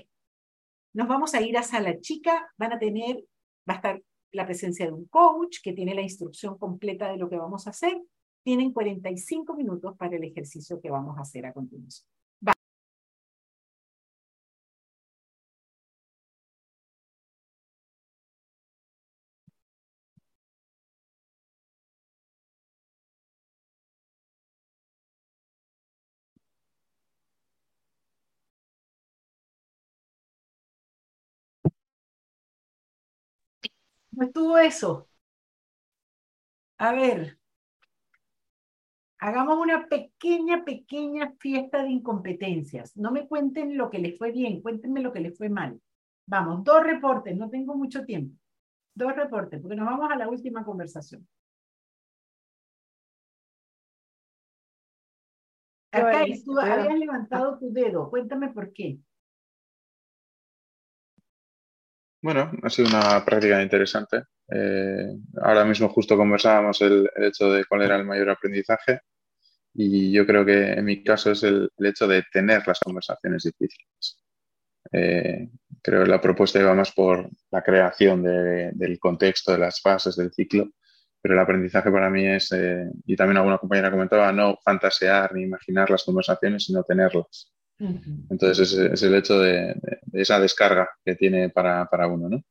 nos vamos a ir a sala chica, van a tener, va a estar la presencia de un coach que tiene la instrucción completa de lo que vamos a hacer. Tienen 45 minutos para el ejercicio que vamos a hacer a continuación. ¿Cómo estuvo eso? A ver, hagamos una pequeña, pequeña fiesta de incompetencias. No me cuenten lo que les fue bien, cuéntenme lo que les fue mal. Vamos, dos reportes, no tengo mucho tiempo. Dos reportes, porque nos vamos a la última conversación. Acá tú habías levantado tu dedo, cuéntame por qué. Bueno, ha sido una práctica interesante. Eh, ahora mismo justo conversábamos el, hecho de cuál era el mayor aprendizaje y yo creo que en mi caso es el, hecho de tener las conversaciones difíciles. Eh, creo que la propuesta iba más por la creación del contexto, de las fases del ciclo, pero el aprendizaje para mí es, eh, y también alguna compañera comentaba, no fantasear ni imaginar las conversaciones, sino tenerlas. Entonces es, el hecho de, esa descarga que tiene para, para, uno, ¿no?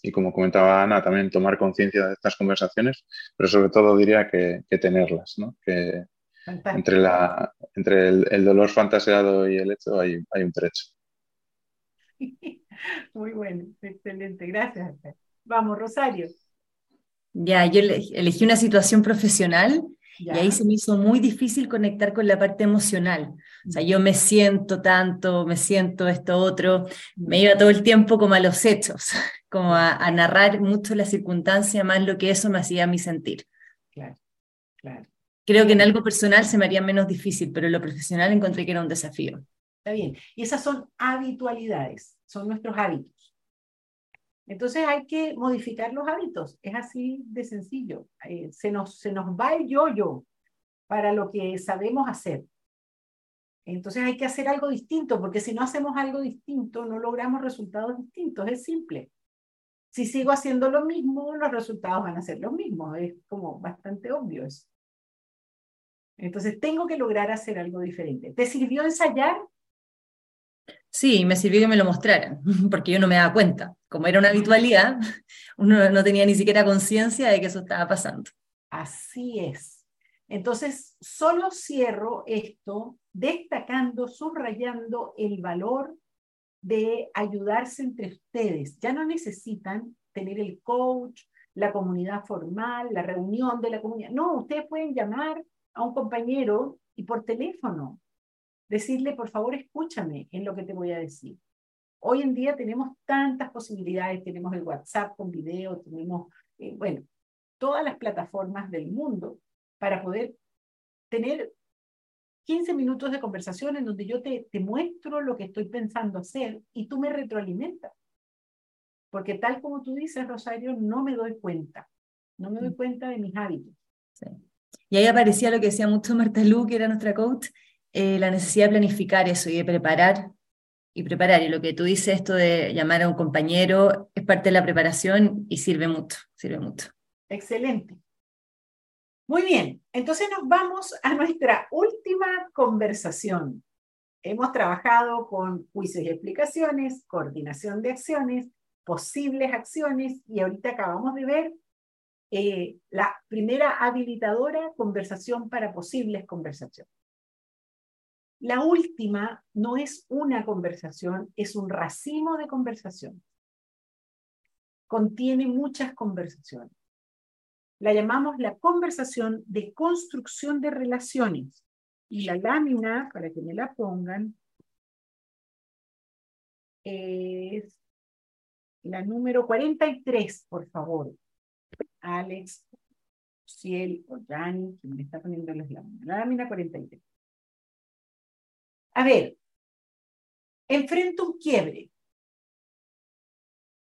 Y como comentaba Ana, también tomar conciencia de estas conversaciones, pero sobre todo diría que, que tenerlas, ¿no? Que entre, la, entre el, dolor fantaseado y el hecho hay, hay un trecho. (laughs) Muy bueno, excelente, gracias. Vamos, Rosario. Ya, yo elegí una situación profesional y ahí se me hizo muy difícil conectar con la parte emocional. O sea, yo me siento tanto, me siento esto otro, me iba todo el tiempo como a los hechos, (laughs) como a, narrar mucho la circunstancia más lo que eso me hacía a mí sentir. Claro, claro. Creo que en algo personal se me haría menos difícil, pero en lo profesional encontré que era un desafío. Está bien. Y esas son habitualidades, son nuestros hábitos. Entonces hay que modificar los hábitos, es así de sencillo. Eh, se, nos, se nos va el yo-yo para lo que sabemos hacer. Entonces hay que hacer algo distinto, porque si no hacemos algo distinto, no logramos resultados distintos, es simple. Si sigo haciendo lo mismo, los resultados van a ser los mismos, es como bastante obvio eso. Entonces tengo que lograr hacer algo diferente. ¿Te sirvió ensayar? Sí, me sirvió que me lo mostraran, (laughs) porque yo no me daba cuenta. Como era una habitualidad, (laughs) uno no tenía ni siquiera conciencia de que eso estaba pasando. Así es. Entonces, solo cierro esto destacando, subrayando el valor de ayudarse entre ustedes. Ya no necesitan tener el coach, la comunidad formal, la reunión de la comunidad. No, ustedes pueden llamar a un compañero y por teléfono decirle, por favor, escúchame en lo que te voy a decir. Hoy en día tenemos tantas posibilidades, tenemos el WhatsApp con video, tenemos, eh, bueno, todas las plataformas del mundo para poder tener 15 minutos de conversación en donde yo te, te muestro lo que estoy pensando hacer y tú me retroalimentas. Porque tal como tú dices, Rosario, no me doy cuenta. No me doy mm. cuenta de mis hábitos. Y ahí aparecía lo que decía mucho Marta Lu, que era nuestra coach, eh, la necesidad de planificar eso y de preparar y preparar. Y lo que tú dices, esto de llamar a un compañero, es parte de la preparación y sirve mucho, sirve mucho. Excelente. Muy bien, entonces nos vamos a nuestra última conversación. Hemos trabajado con juicios y explicaciones, coordinación de acciones, posibles acciones y ahorita acabamos de ver eh, la primera habilitadora, conversación para posibles conversaciones. La última no es una conversación, es un racimo de conversaciones. Contiene muchas conversaciones la llamamos la conversación de construcción de relaciones. Y la lámina, para que me la pongan, es la número 43, por favor. Alex, Ciel o Jani, quien me está poniendo las láminas. La lámina 43. A ver, enfrento un quiebre.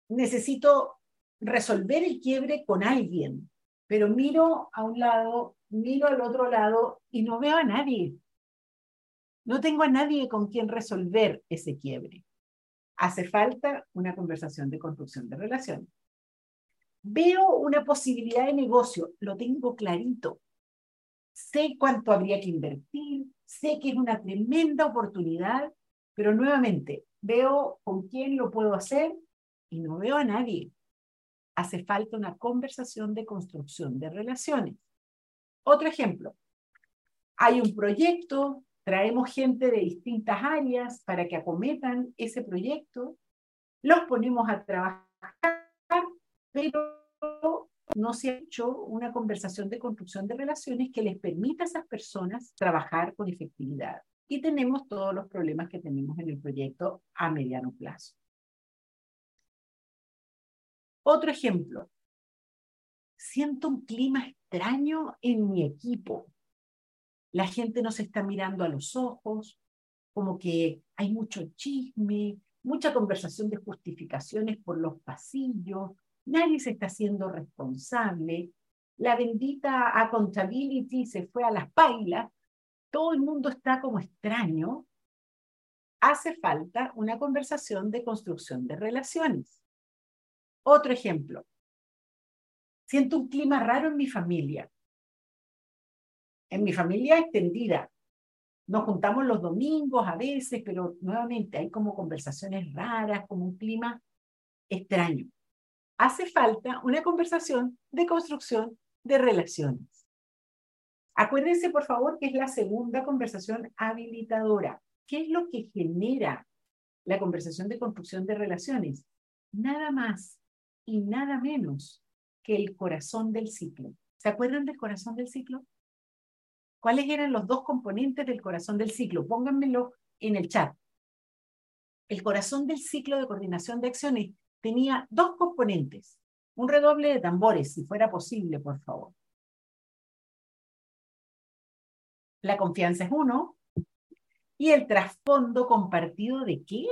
Necesito resolver el quiebre con alguien pero miro a un lado, miro al otro lado y no veo a nadie. No tengo a nadie con quien resolver ese quiebre. Hace falta una conversación de construcción de relaciones. Veo una posibilidad de negocio, lo tengo clarito. Sé cuánto habría que invertir, sé que es una tremenda oportunidad, pero nuevamente veo con quién lo puedo hacer y no veo a nadie hace falta una conversación de construcción de relaciones. Otro ejemplo, hay un proyecto, traemos gente de distintas áreas para que acometan ese proyecto, los ponemos a trabajar, pero no se ha hecho una conversación de construcción de relaciones que les permita a esas personas trabajar con efectividad. Y tenemos todos los problemas que tenemos en el proyecto a mediano plazo. Otro ejemplo. Siento un clima extraño en mi equipo. La gente no se está mirando a los ojos, como que hay mucho chisme, mucha conversación de justificaciones por los pasillos, nadie se está haciendo responsable, la bendita accountability se fue a las pailas, todo el mundo está como extraño, hace falta una conversación de construcción de relaciones. Otro ejemplo. Siento un clima raro en mi familia. En mi familia extendida. Nos juntamos los domingos a veces, pero nuevamente hay como conversaciones raras, como un clima extraño. Hace falta una conversación de construcción de relaciones. Acuérdense, por favor, que es la segunda conversación habilitadora. ¿Qué es lo que genera la conversación de construcción de relaciones? Nada más y nada menos que el corazón del ciclo. ¿Se acuerdan del corazón del ciclo? ¿Cuáles eran los dos componentes del corazón del ciclo? Pónganmelo en el chat. El corazón del ciclo de coordinación de acciones tenía dos componentes. Un redoble de tambores, si fuera posible, por favor. La confianza es uno. ¿Y el trasfondo compartido de qué?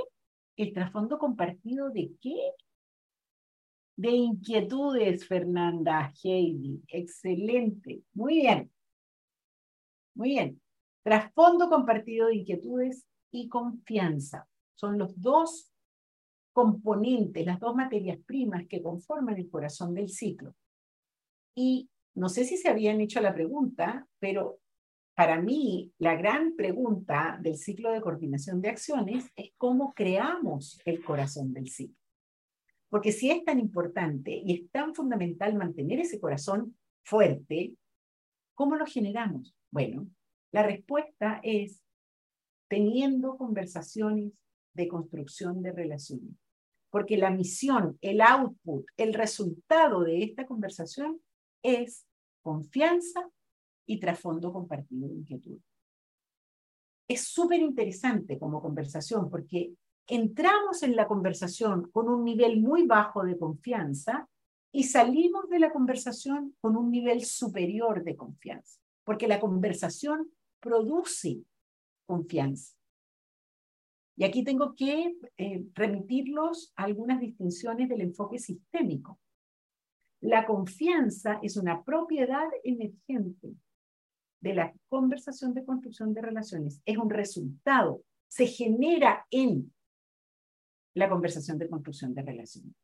¿El trasfondo compartido de qué? de inquietudes, Fernanda, Heidi. Excelente. Muy bien. Muy bien. Trasfondo compartido de inquietudes y confianza. Son los dos componentes, las dos materias primas que conforman el corazón del ciclo. Y no sé si se habían hecho la pregunta, pero para mí la gran pregunta del ciclo de coordinación de acciones es cómo creamos el corazón del ciclo. Porque si es tan importante y es tan fundamental mantener ese corazón fuerte, ¿Cómo lo generamos? Bueno, la respuesta es teniendo conversaciones de construcción de relaciones. Porque la misión, el output, el resultado de esta conversación es confianza y trasfondo compartido de inquietud. Es súper interesante como conversación porque entramos en la conversación con un nivel muy bajo de confianza y salimos de la conversación con un nivel superior de confianza, porque la conversación produce confianza. Y aquí tengo que eh, remitirlos a algunas distinciones del enfoque sistémico. La confianza es una propiedad emergente de la conversación de construcción de relaciones. Es un resultado, se genera en la conversación de construcción de relaciones.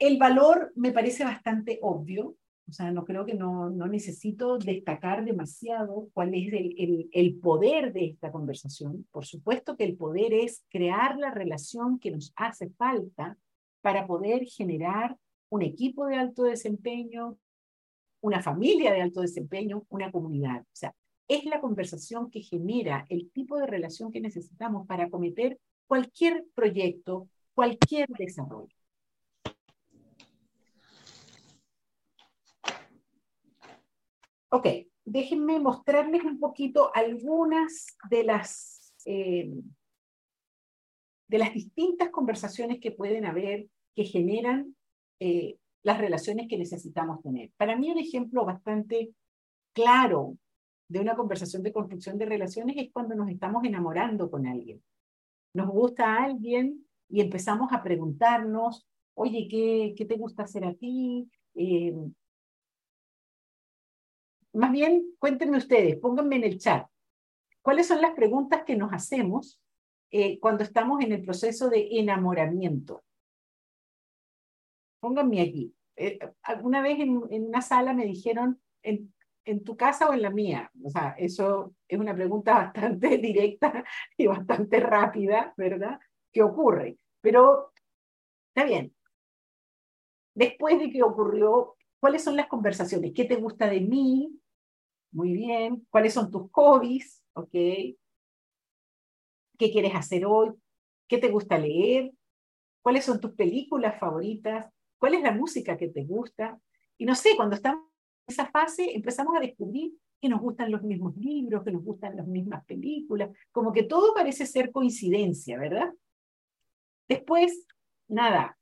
El valor me parece bastante obvio, o sea, no creo que no, no necesito destacar demasiado cuál es el, el, el, poder de esta conversación. Por supuesto que el poder es crear la relación que nos hace falta para poder generar un equipo de alto desempeño, una familia de alto desempeño, una comunidad. O sea, es la conversación que genera el tipo de relación que necesitamos para acometer cualquier proyecto, cualquier desarrollo. Ok, déjenme mostrarles un poquito algunas de las, eh, de las distintas conversaciones que pueden haber que generan eh, las relaciones que necesitamos tener. Para mí un ejemplo bastante claro de una conversación de construcción de relaciones es cuando nos estamos enamorando con alguien. Nos gusta a alguien y empezamos a preguntarnos, oye, ¿qué, qué te gusta hacer a ti? Eh, más bien, cuéntenme ustedes, pónganme en el chat, ¿cuáles son las preguntas que nos hacemos eh, cuando estamos en el proceso de enamoramiento? Pónganme aquí. Eh, alguna vez en, una sala me dijeron, en, ¿en tu casa o en la mía? O sea, eso es una pregunta (laughs) bastante directa y bastante rápida, ¿verdad? ¿Qué ocurre? Pero está bien. Después de que ocurrió, ¿cuáles son las conversaciones? ¿Qué te gusta de mí? Muy bien. ¿Cuáles son tus hobbies? ¿Ok? ¿Qué quieres hacer hoy? ¿Qué te gusta leer? ¿Cuáles son tus películas favoritas? ¿Cuál es la música que te gusta? Y no sé, cuando estamos en esa fase empezamos a descubrir que nos gustan los mismos libros, que nos gustan las mismas películas, como que todo parece ser coincidencia, ¿verdad? Después, nada,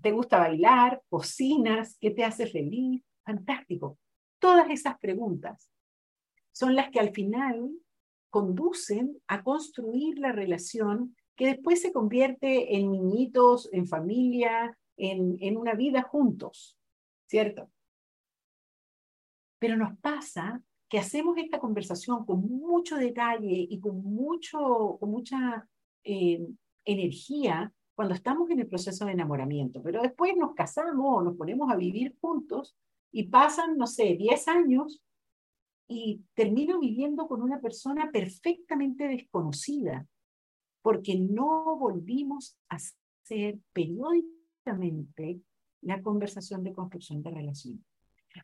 te gusta bailar, cocinas, ¿qué te hace feliz? Fantástico. Todas esas preguntas son las que al final conducen a construir la relación que después se convierte en niñitos, en familia, en, en una vida juntos, ¿cierto? Pero nos pasa que hacemos esta conversación con mucho detalle y con, mucho, mucha eh, energía cuando estamos en el proceso de enamoramiento, pero después nos casamos o nos ponemos a vivir juntos y pasan, no sé, 10 años y termino viviendo con una persona perfectamente desconocida, porque no volvimos a hacer periódicamente la conversación de construcción de relación.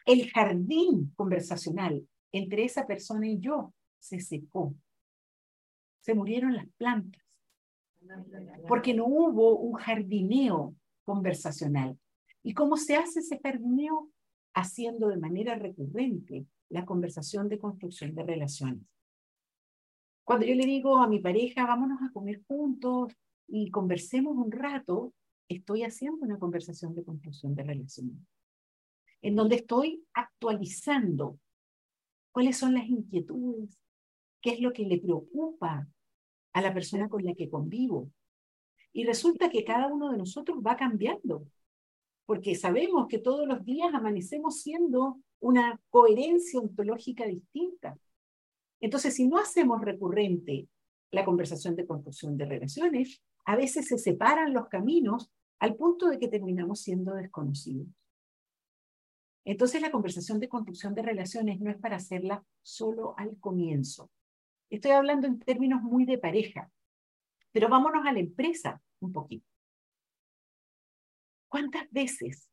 El jardín conversacional entre esa persona y yo se secó. Se murieron las plantas, porque no hubo un jardineo conversacional. ¿Y cómo se hace ese jardineo? Haciendo de manera recurrente la conversación de construcción de relaciones. Cuando yo le digo a mi pareja, vámonos a comer juntos y conversemos un rato, estoy haciendo una conversación de construcción de relaciones, en donde estoy actualizando cuáles son las inquietudes, qué es lo que le preocupa a la persona con la que convivo. Y resulta que cada uno de nosotros va cambiando porque sabemos que todos los días amanecemos siendo una coherencia ontológica distinta. Entonces, si no hacemos recurrente la conversación de construcción de relaciones, a veces se separan los caminos al punto de que terminamos siendo desconocidos. Entonces, la conversación de construcción de relaciones no es para hacerla solo al comienzo. Estoy hablando en términos muy de pareja, pero vámonos a la empresa un poquito. ¿Cuántas veces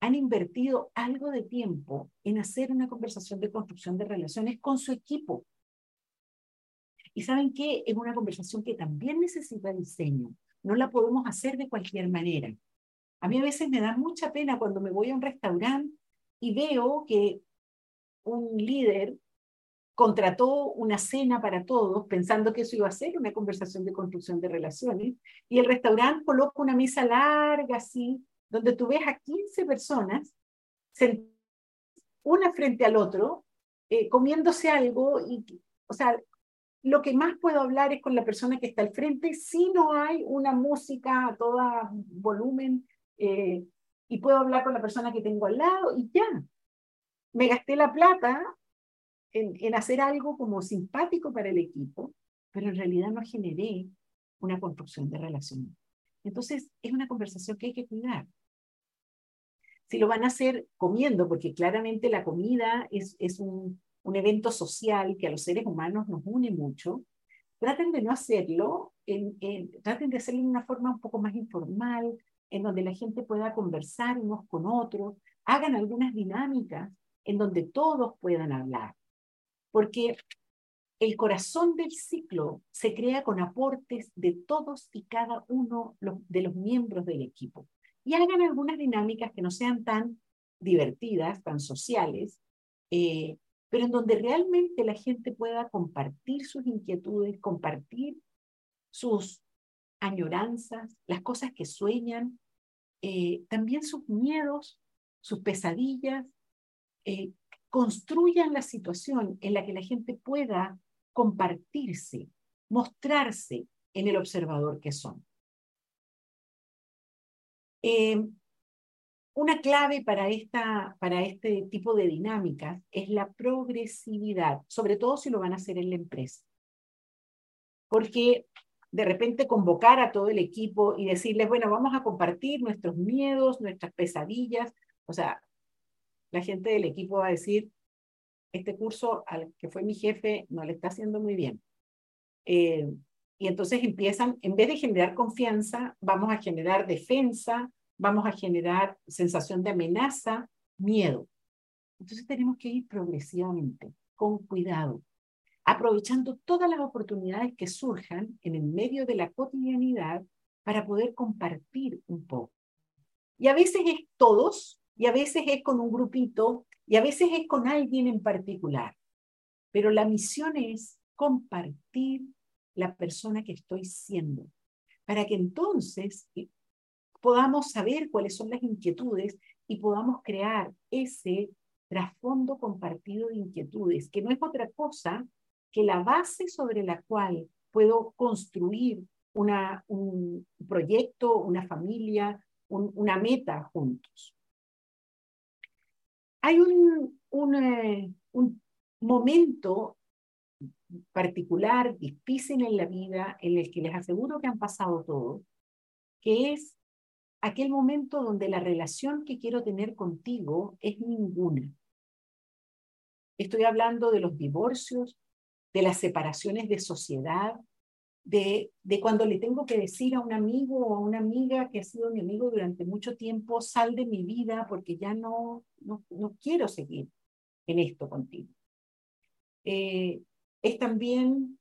han invertido algo de tiempo en hacer una conversación de construcción de relaciones con su equipo. Y saben qué? Es una conversación que también necesita diseño. No la podemos hacer de cualquier manera. A mí a veces me da mucha pena cuando me voy a un restaurante y veo que un líder contrató una cena para todos pensando que eso iba a ser una conversación de construcción de relaciones y el restaurante coloca una mesa larga así donde tú ves a 15 personas, una frente al otro, eh, comiéndose algo, y, o sea, lo que más puedo hablar es con la persona que está al frente, si no hay una música a todo volumen, eh, y puedo hablar con la persona que tengo al lado, y ya. Me gasté la plata en, en hacer algo como simpático para el equipo, pero en realidad no generé una construcción de relación. Entonces, es una conversación que hay que cuidar si lo van a hacer comiendo, porque claramente la comida es, un, evento social que a los seres humanos nos une mucho, traten de no hacerlo, en, traten de hacerlo de una forma un poco más informal, en donde la gente pueda conversar unos con otros, hagan algunas dinámicas en donde todos puedan hablar. Porque el corazón del ciclo se crea con aportes de todos y cada uno de los miembros del equipo y hagan algunas dinámicas que no sean tan divertidas, tan sociales, eh, pero en donde realmente la gente pueda compartir sus inquietudes, compartir sus añoranzas, las cosas que sueñan, eh, también sus miedos, sus pesadillas, eh, construyan la situación en la que la gente pueda compartirse, mostrarse en el observador que son. Eh, una clave para, esta, para este tipo de dinámicas es la progresividad, sobre todo si lo van a hacer en la empresa. Porque de repente convocar a todo el equipo y decirles, bueno, vamos a compartir nuestros miedos, nuestras pesadillas. O sea, la gente del equipo va a decir, este curso al que fue mi jefe no le está haciendo muy bien. Eh, y entonces empiezan, en vez de generar confianza, vamos a generar defensa, vamos a generar sensación de amenaza, miedo. Entonces tenemos que ir progresivamente, con cuidado, aprovechando todas las oportunidades que surjan en el medio de la cotidianidad para poder compartir un poco. Y a veces es todos, y a veces es con un grupito, y a veces es con alguien en particular. Pero la misión es compartir la persona que estoy siendo, para que entonces eh, podamos saber cuáles son las inquietudes y podamos crear ese trasfondo compartido de inquietudes, que no es otra cosa que la base sobre la cual puedo construir un proyecto, una familia, una meta juntos. Hay un, un, eh, un momento particular, difícil en la vida, en el que les aseguro que han pasado todos, que es aquel momento donde la relación que quiero tener contigo es ninguna. Estoy hablando de los divorcios, de las separaciones de sociedad, de, de, cuando le tengo que decir a un amigo o a una amiga que ha sido mi amigo durante mucho tiempo, sal de mi vida porque ya no, no, no quiero seguir en esto contigo. Eh, es también,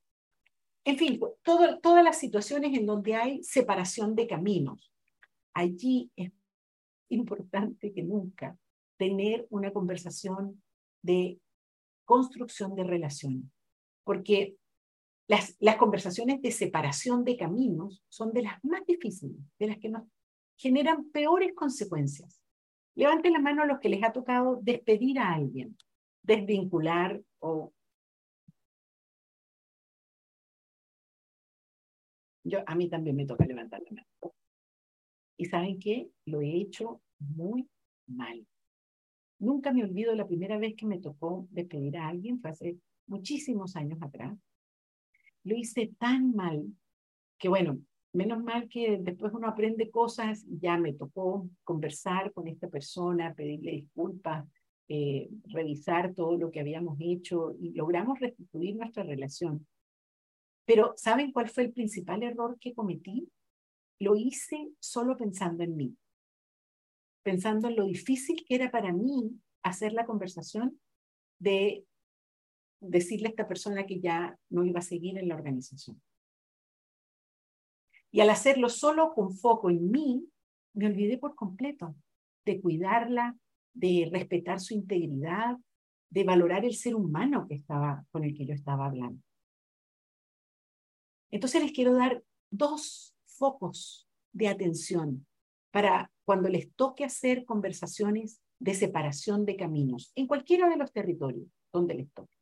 en fin, todas las situaciones en donde hay separación de caminos. Allí es importante que nunca tener una conversación de construcción de relaciones, porque las, las conversaciones de separación de caminos son de las más difíciles, de las que nos generan peores consecuencias. Levanten la mano a los que les ha tocado despedir a alguien, desvincular o Yo, a mí también me toca levantar la mano. Y saben qué? Lo he hecho muy mal. Nunca me olvido la primera vez que me tocó despedir a alguien, fue hace muchísimos años atrás. Lo hice tan mal que, bueno, menos mal que después uno aprende cosas, ya me tocó conversar con esta persona, pedirle disculpas, eh, revisar todo lo que habíamos hecho y logramos restituir nuestra relación. Pero ¿saben cuál fue el principal error que cometí? Lo hice solo pensando en mí. pensando en lo difícil que era para mí hacer la conversación de decirle a esta persona que ya no iba a seguir en la organización. Y al hacerlo solo con foco en mí, me olvidé por completo de cuidarla, de respetar su integridad, de valorar el ser humano que estaba, con el que yo estaba hablando. Entonces les quiero dar dos focos de atención para cuando les toque hacer conversaciones de separación de caminos en cualquiera de los territorios donde les toque.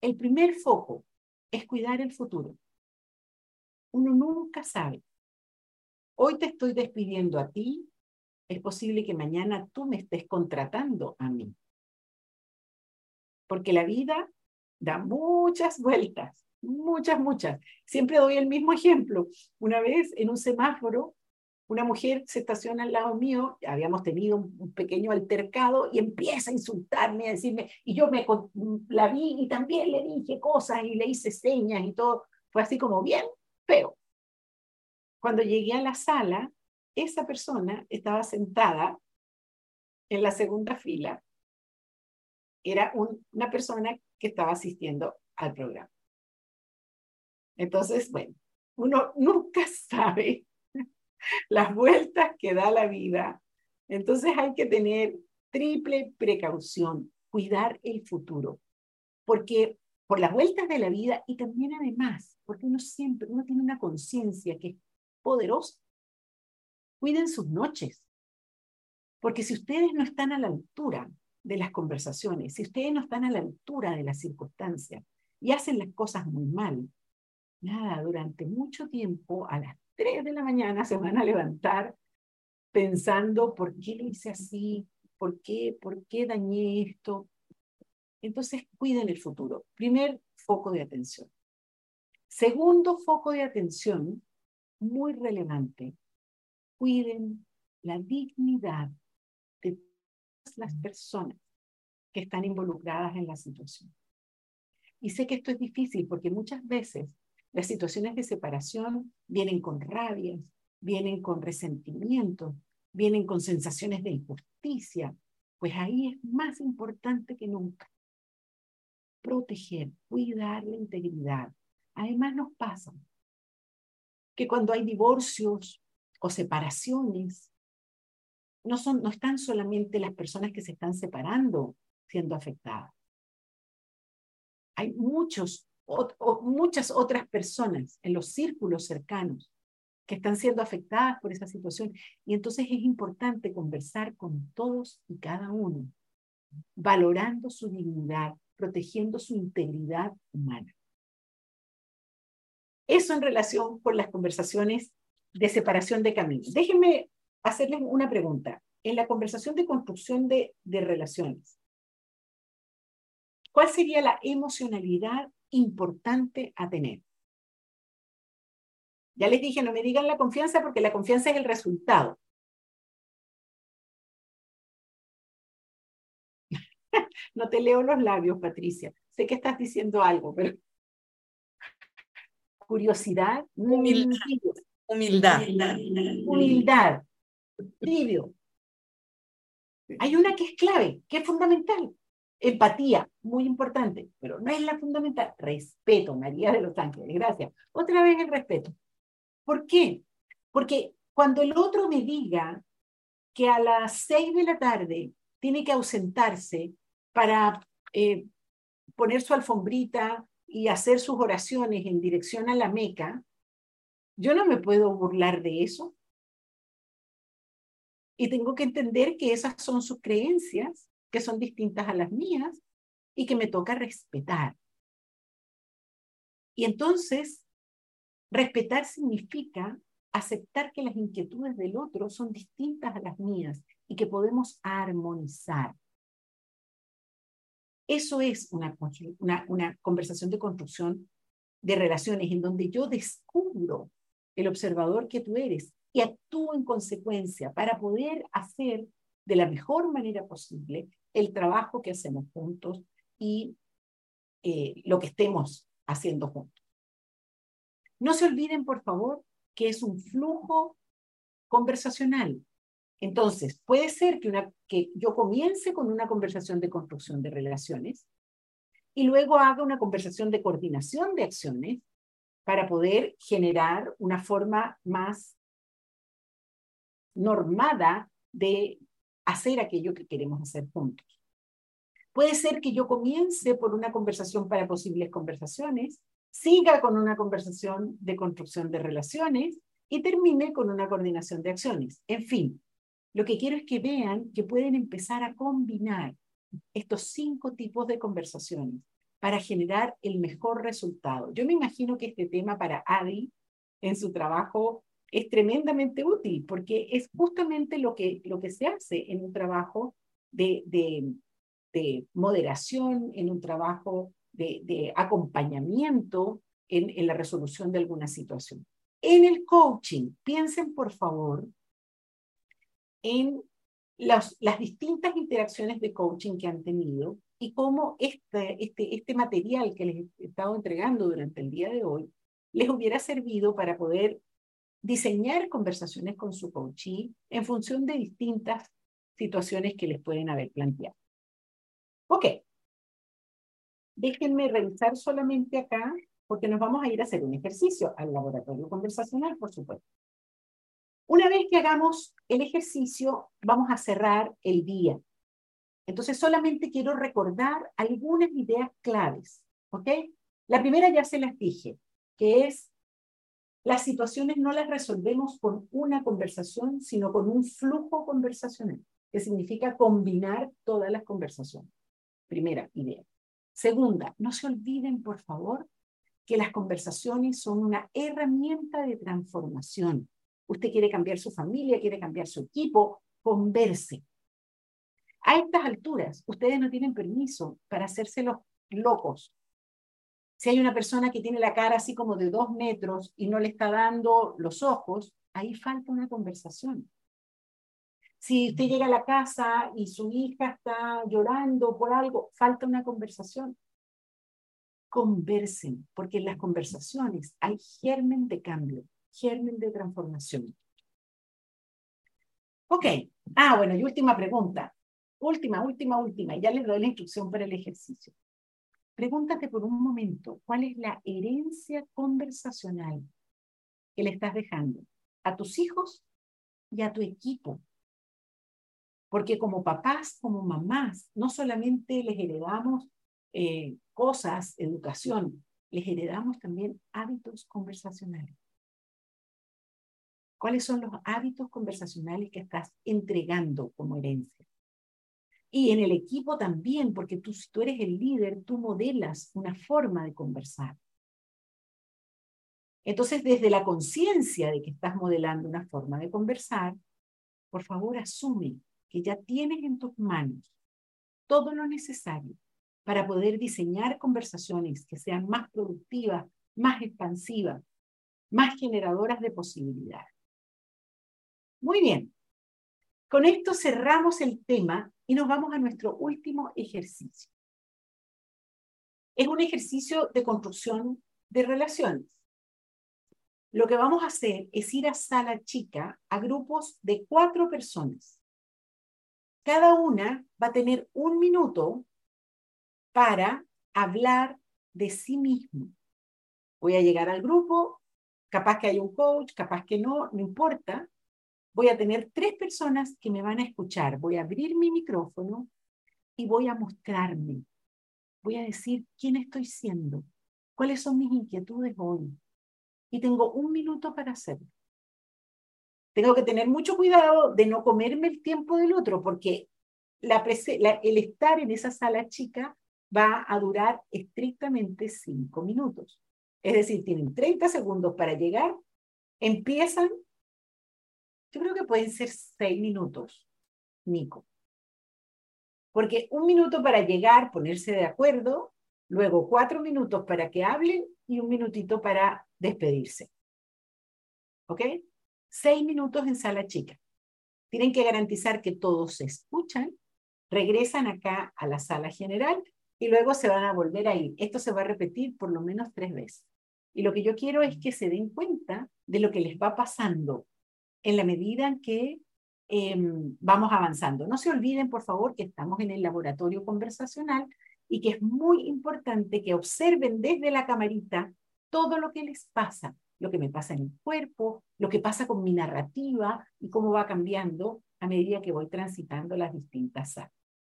El primer foco es cuidar el futuro. Uno nunca sabe. Hoy te estoy despidiendo a ti, es posible que mañana tú me estés contratando a mí. Porque la vida da muchas vueltas, muchas, muchas. Siempre doy el mismo ejemplo. Una vez en un semáforo una mujer se estaciona al lado mío, habíamos tenido un, pequeño altercado y empieza a insultarme, a decirme, y yo me la vi y también le dije cosas y le hice señas y todo, fue así como bien feo. Cuando llegué a la sala, esa persona estaba sentada en la segunda fila. Era una persona que estaba asistiendo al programa. Entonces, bueno, uno nunca (laughs) sabe las vueltas que da la vida. Entonces hay que tener triple precaución, cuidar el futuro, porque por las vueltas de la vida y también además, porque uno siempre, uno tiene una conciencia que es poderosa. Cuiden sus noches, porque si ustedes no están a la altura de las conversaciones, si ustedes no están a la altura de las circunstancias y hacen las cosas muy mal, nada, durante mucho tiempo a las 3 de la mañana se van a levantar pensando, ¿por qué lo hice así? ¿Por qué? ¿Por qué dañé esto? Entonces, cuiden el futuro. Primer foco de atención. Segundo foco de atención, muy relevante, cuiden la dignidad de todas las personas que están involucradas en la situación. Y sé que esto es difícil porque muchas veces las situaciones de separación vienen con rabias, vienen con resentimiento, vienen con sensaciones de injusticia, pues ahí es más importante que nunca proteger, cuidar la integridad. Además nos pasa que cuando hay divorcios o separaciones, no, son, no están solamente las personas que se están separando siendo afectadas. Hay muchos muchas otras personas en los círculos cercanos que están siendo afectadas por esa situación. Y entonces es importante conversar con todos y cada uno, valorando su dignidad, protegiendo su integridad humana. Eso en relación con las conversaciones de separación de caminos. Déjenme hacerles una pregunta. En la conversación de construcción de relaciones, ¿cuál sería la emocionalidad importante a tener. Ya les dije, no me digan la confianza porque la confianza es el resultado. (laughs) no te leo los labios, Patricia. Sé que estás diciendo algo, pero (laughs) curiosidad, humildad, humildad, humildad, tibio. Hay una que es clave, que es fundamental, Empatía, muy importante, pero no es la fundamental. Respeto, María de los Ángeles, gracias. Otra vez el respeto. ¿Por qué? Porque cuando el otro me diga que a las seis de la tarde tiene que ausentarse para eh, poner su alfombrita y hacer sus oraciones en dirección a la Meca, yo no me puedo burlar de eso. Y tengo que entender que esas son sus creencias que son distintas a las mías y que me toca respetar. Y entonces, respetar significa aceptar que las inquietudes del otro son distintas a las mías y que podemos armonizar. Eso es una, una, una, conversación de construcción de relaciones en donde yo descubro el observador que tú eres y actúo en consecuencia para poder hacer de la mejor manera posible el trabajo que hacemos juntos y eh, lo que estemos haciendo juntos. No se olviden, por favor, que es un flujo conversacional, Entonces, puede ser que, una, que yo comience con una conversación de construcción de relaciones y luego haga una conversación de coordinación de acciones para poder generar una forma más normada de hacer aquello que queremos hacer juntos. Puede ser que yo comience por una conversación para posibles conversaciones, siga con una conversación de construcción de relaciones y termine con una coordinación de acciones. En fin, lo que quiero es que vean que pueden empezar a combinar estos cinco tipos de conversaciones para generar el mejor resultado. Yo me imagino que este tema para Adi en su trabajo es tremendamente útil porque es justamente lo que, lo que se hace en un trabajo de, de, de moderación, en un trabajo de, acompañamiento en, en la resolución de alguna situación. En el coaching, piensen por favor en las, las distintas interacciones de coaching que han tenido y cómo este, este, este material que les he estado entregando durante el día de hoy les hubiera servido para poder diseñar conversaciones con su coachee en función de distintas situaciones que les pueden haber planteado. Ok. Déjenme revisar solamente acá, porque nos vamos a ir a hacer un ejercicio al laboratorio conversacional, por supuesto. Una vez que hagamos el ejercicio, vamos a cerrar el día. Entonces, solamente quiero recordar algunas ideas claves, ¿ok? La primera ya se las dije, que es las situaciones no las resolvemos con una conversación, sino con un flujo conversacional, que significa combinar todas las conversaciones. Primera idea. Segunda, no se olviden, por favor, que las conversaciones son una herramienta de transformación. Usted quiere cambiar su familia, quiere cambiar su equipo, converse. A estas alturas, ustedes no tienen permiso para hacerse los locos si hay una persona que tiene la cara así como de dos metros y no le está dando los ojos, ahí falta una conversación. Si usted llega a la casa y su hija está llorando por algo, falta una conversación. Conversen, porque en las conversaciones hay germen de cambio, germen de transformación. Ok. Ah, bueno, y última pregunta. Última, última, última. Ya les doy la instrucción para el ejercicio. Pregúntate por un momento, ¿cuál es la herencia conversacional que le estás dejando a tus hijos y a tu equipo? Porque como papás, como mamás, no solamente les heredamos eh, cosas, educación, les heredamos también hábitos conversacionales. ¿Cuáles son los hábitos conversacionales que estás entregando como herencia? Y en el equipo también, porque tú, si tú eres el líder, tú modelas una forma de conversar. Entonces, desde la conciencia de que estás modelando una forma de conversar, por favor asume que ya tienes en tus manos todo lo necesario para poder diseñar conversaciones que sean más productivas, más expansivas, más generadoras de posibilidades. Muy bien. Con esto cerramos el tema y nos vamos a nuestro último ejercicio. Es un ejercicio de construcción de relaciones. Lo que vamos a hacer es ir a sala chica a grupos de cuatro personas. Cada una va a tener un minuto para hablar de sí mismo. Voy a llegar al grupo, capaz que hay un coach, capaz que no, no importa, voy a tener tres personas que me van a escuchar. Voy a abrir mi micrófono y voy a mostrarme. Voy a decir quién estoy siendo, cuáles son mis inquietudes hoy. Y tengo un minuto para hacerlo. Tengo que tener mucho cuidado de no comerme el tiempo del otro, porque el estar en esa sala chica va a durar estrictamente cinco minutos. Es decir, tienen 30 segundos para llegar, empiezan yo creo que pueden ser seis minutos, Nico. Porque un minuto para llegar, ponerse de acuerdo, luego cuatro minutos para que hablen y un minutito para despedirse. ¿Ok? Seis minutos en sala chica. Tienen que garantizar que todos se escuchan, regresan acá a la sala general y luego se van a volver a ir. Esto se va a repetir por lo menos tres veces. Y lo que yo quiero es que se den cuenta de lo que les va pasando en la medida en que em, vamos avanzando. No se olviden, por favor, que estamos en el laboratorio conversacional y que es muy importante que observen desde la camarita todo lo que les pasa, lo que me pasa en el cuerpo, lo que pasa con mi narrativa y cómo va cambiando a medida que voy transitando las distintas salas.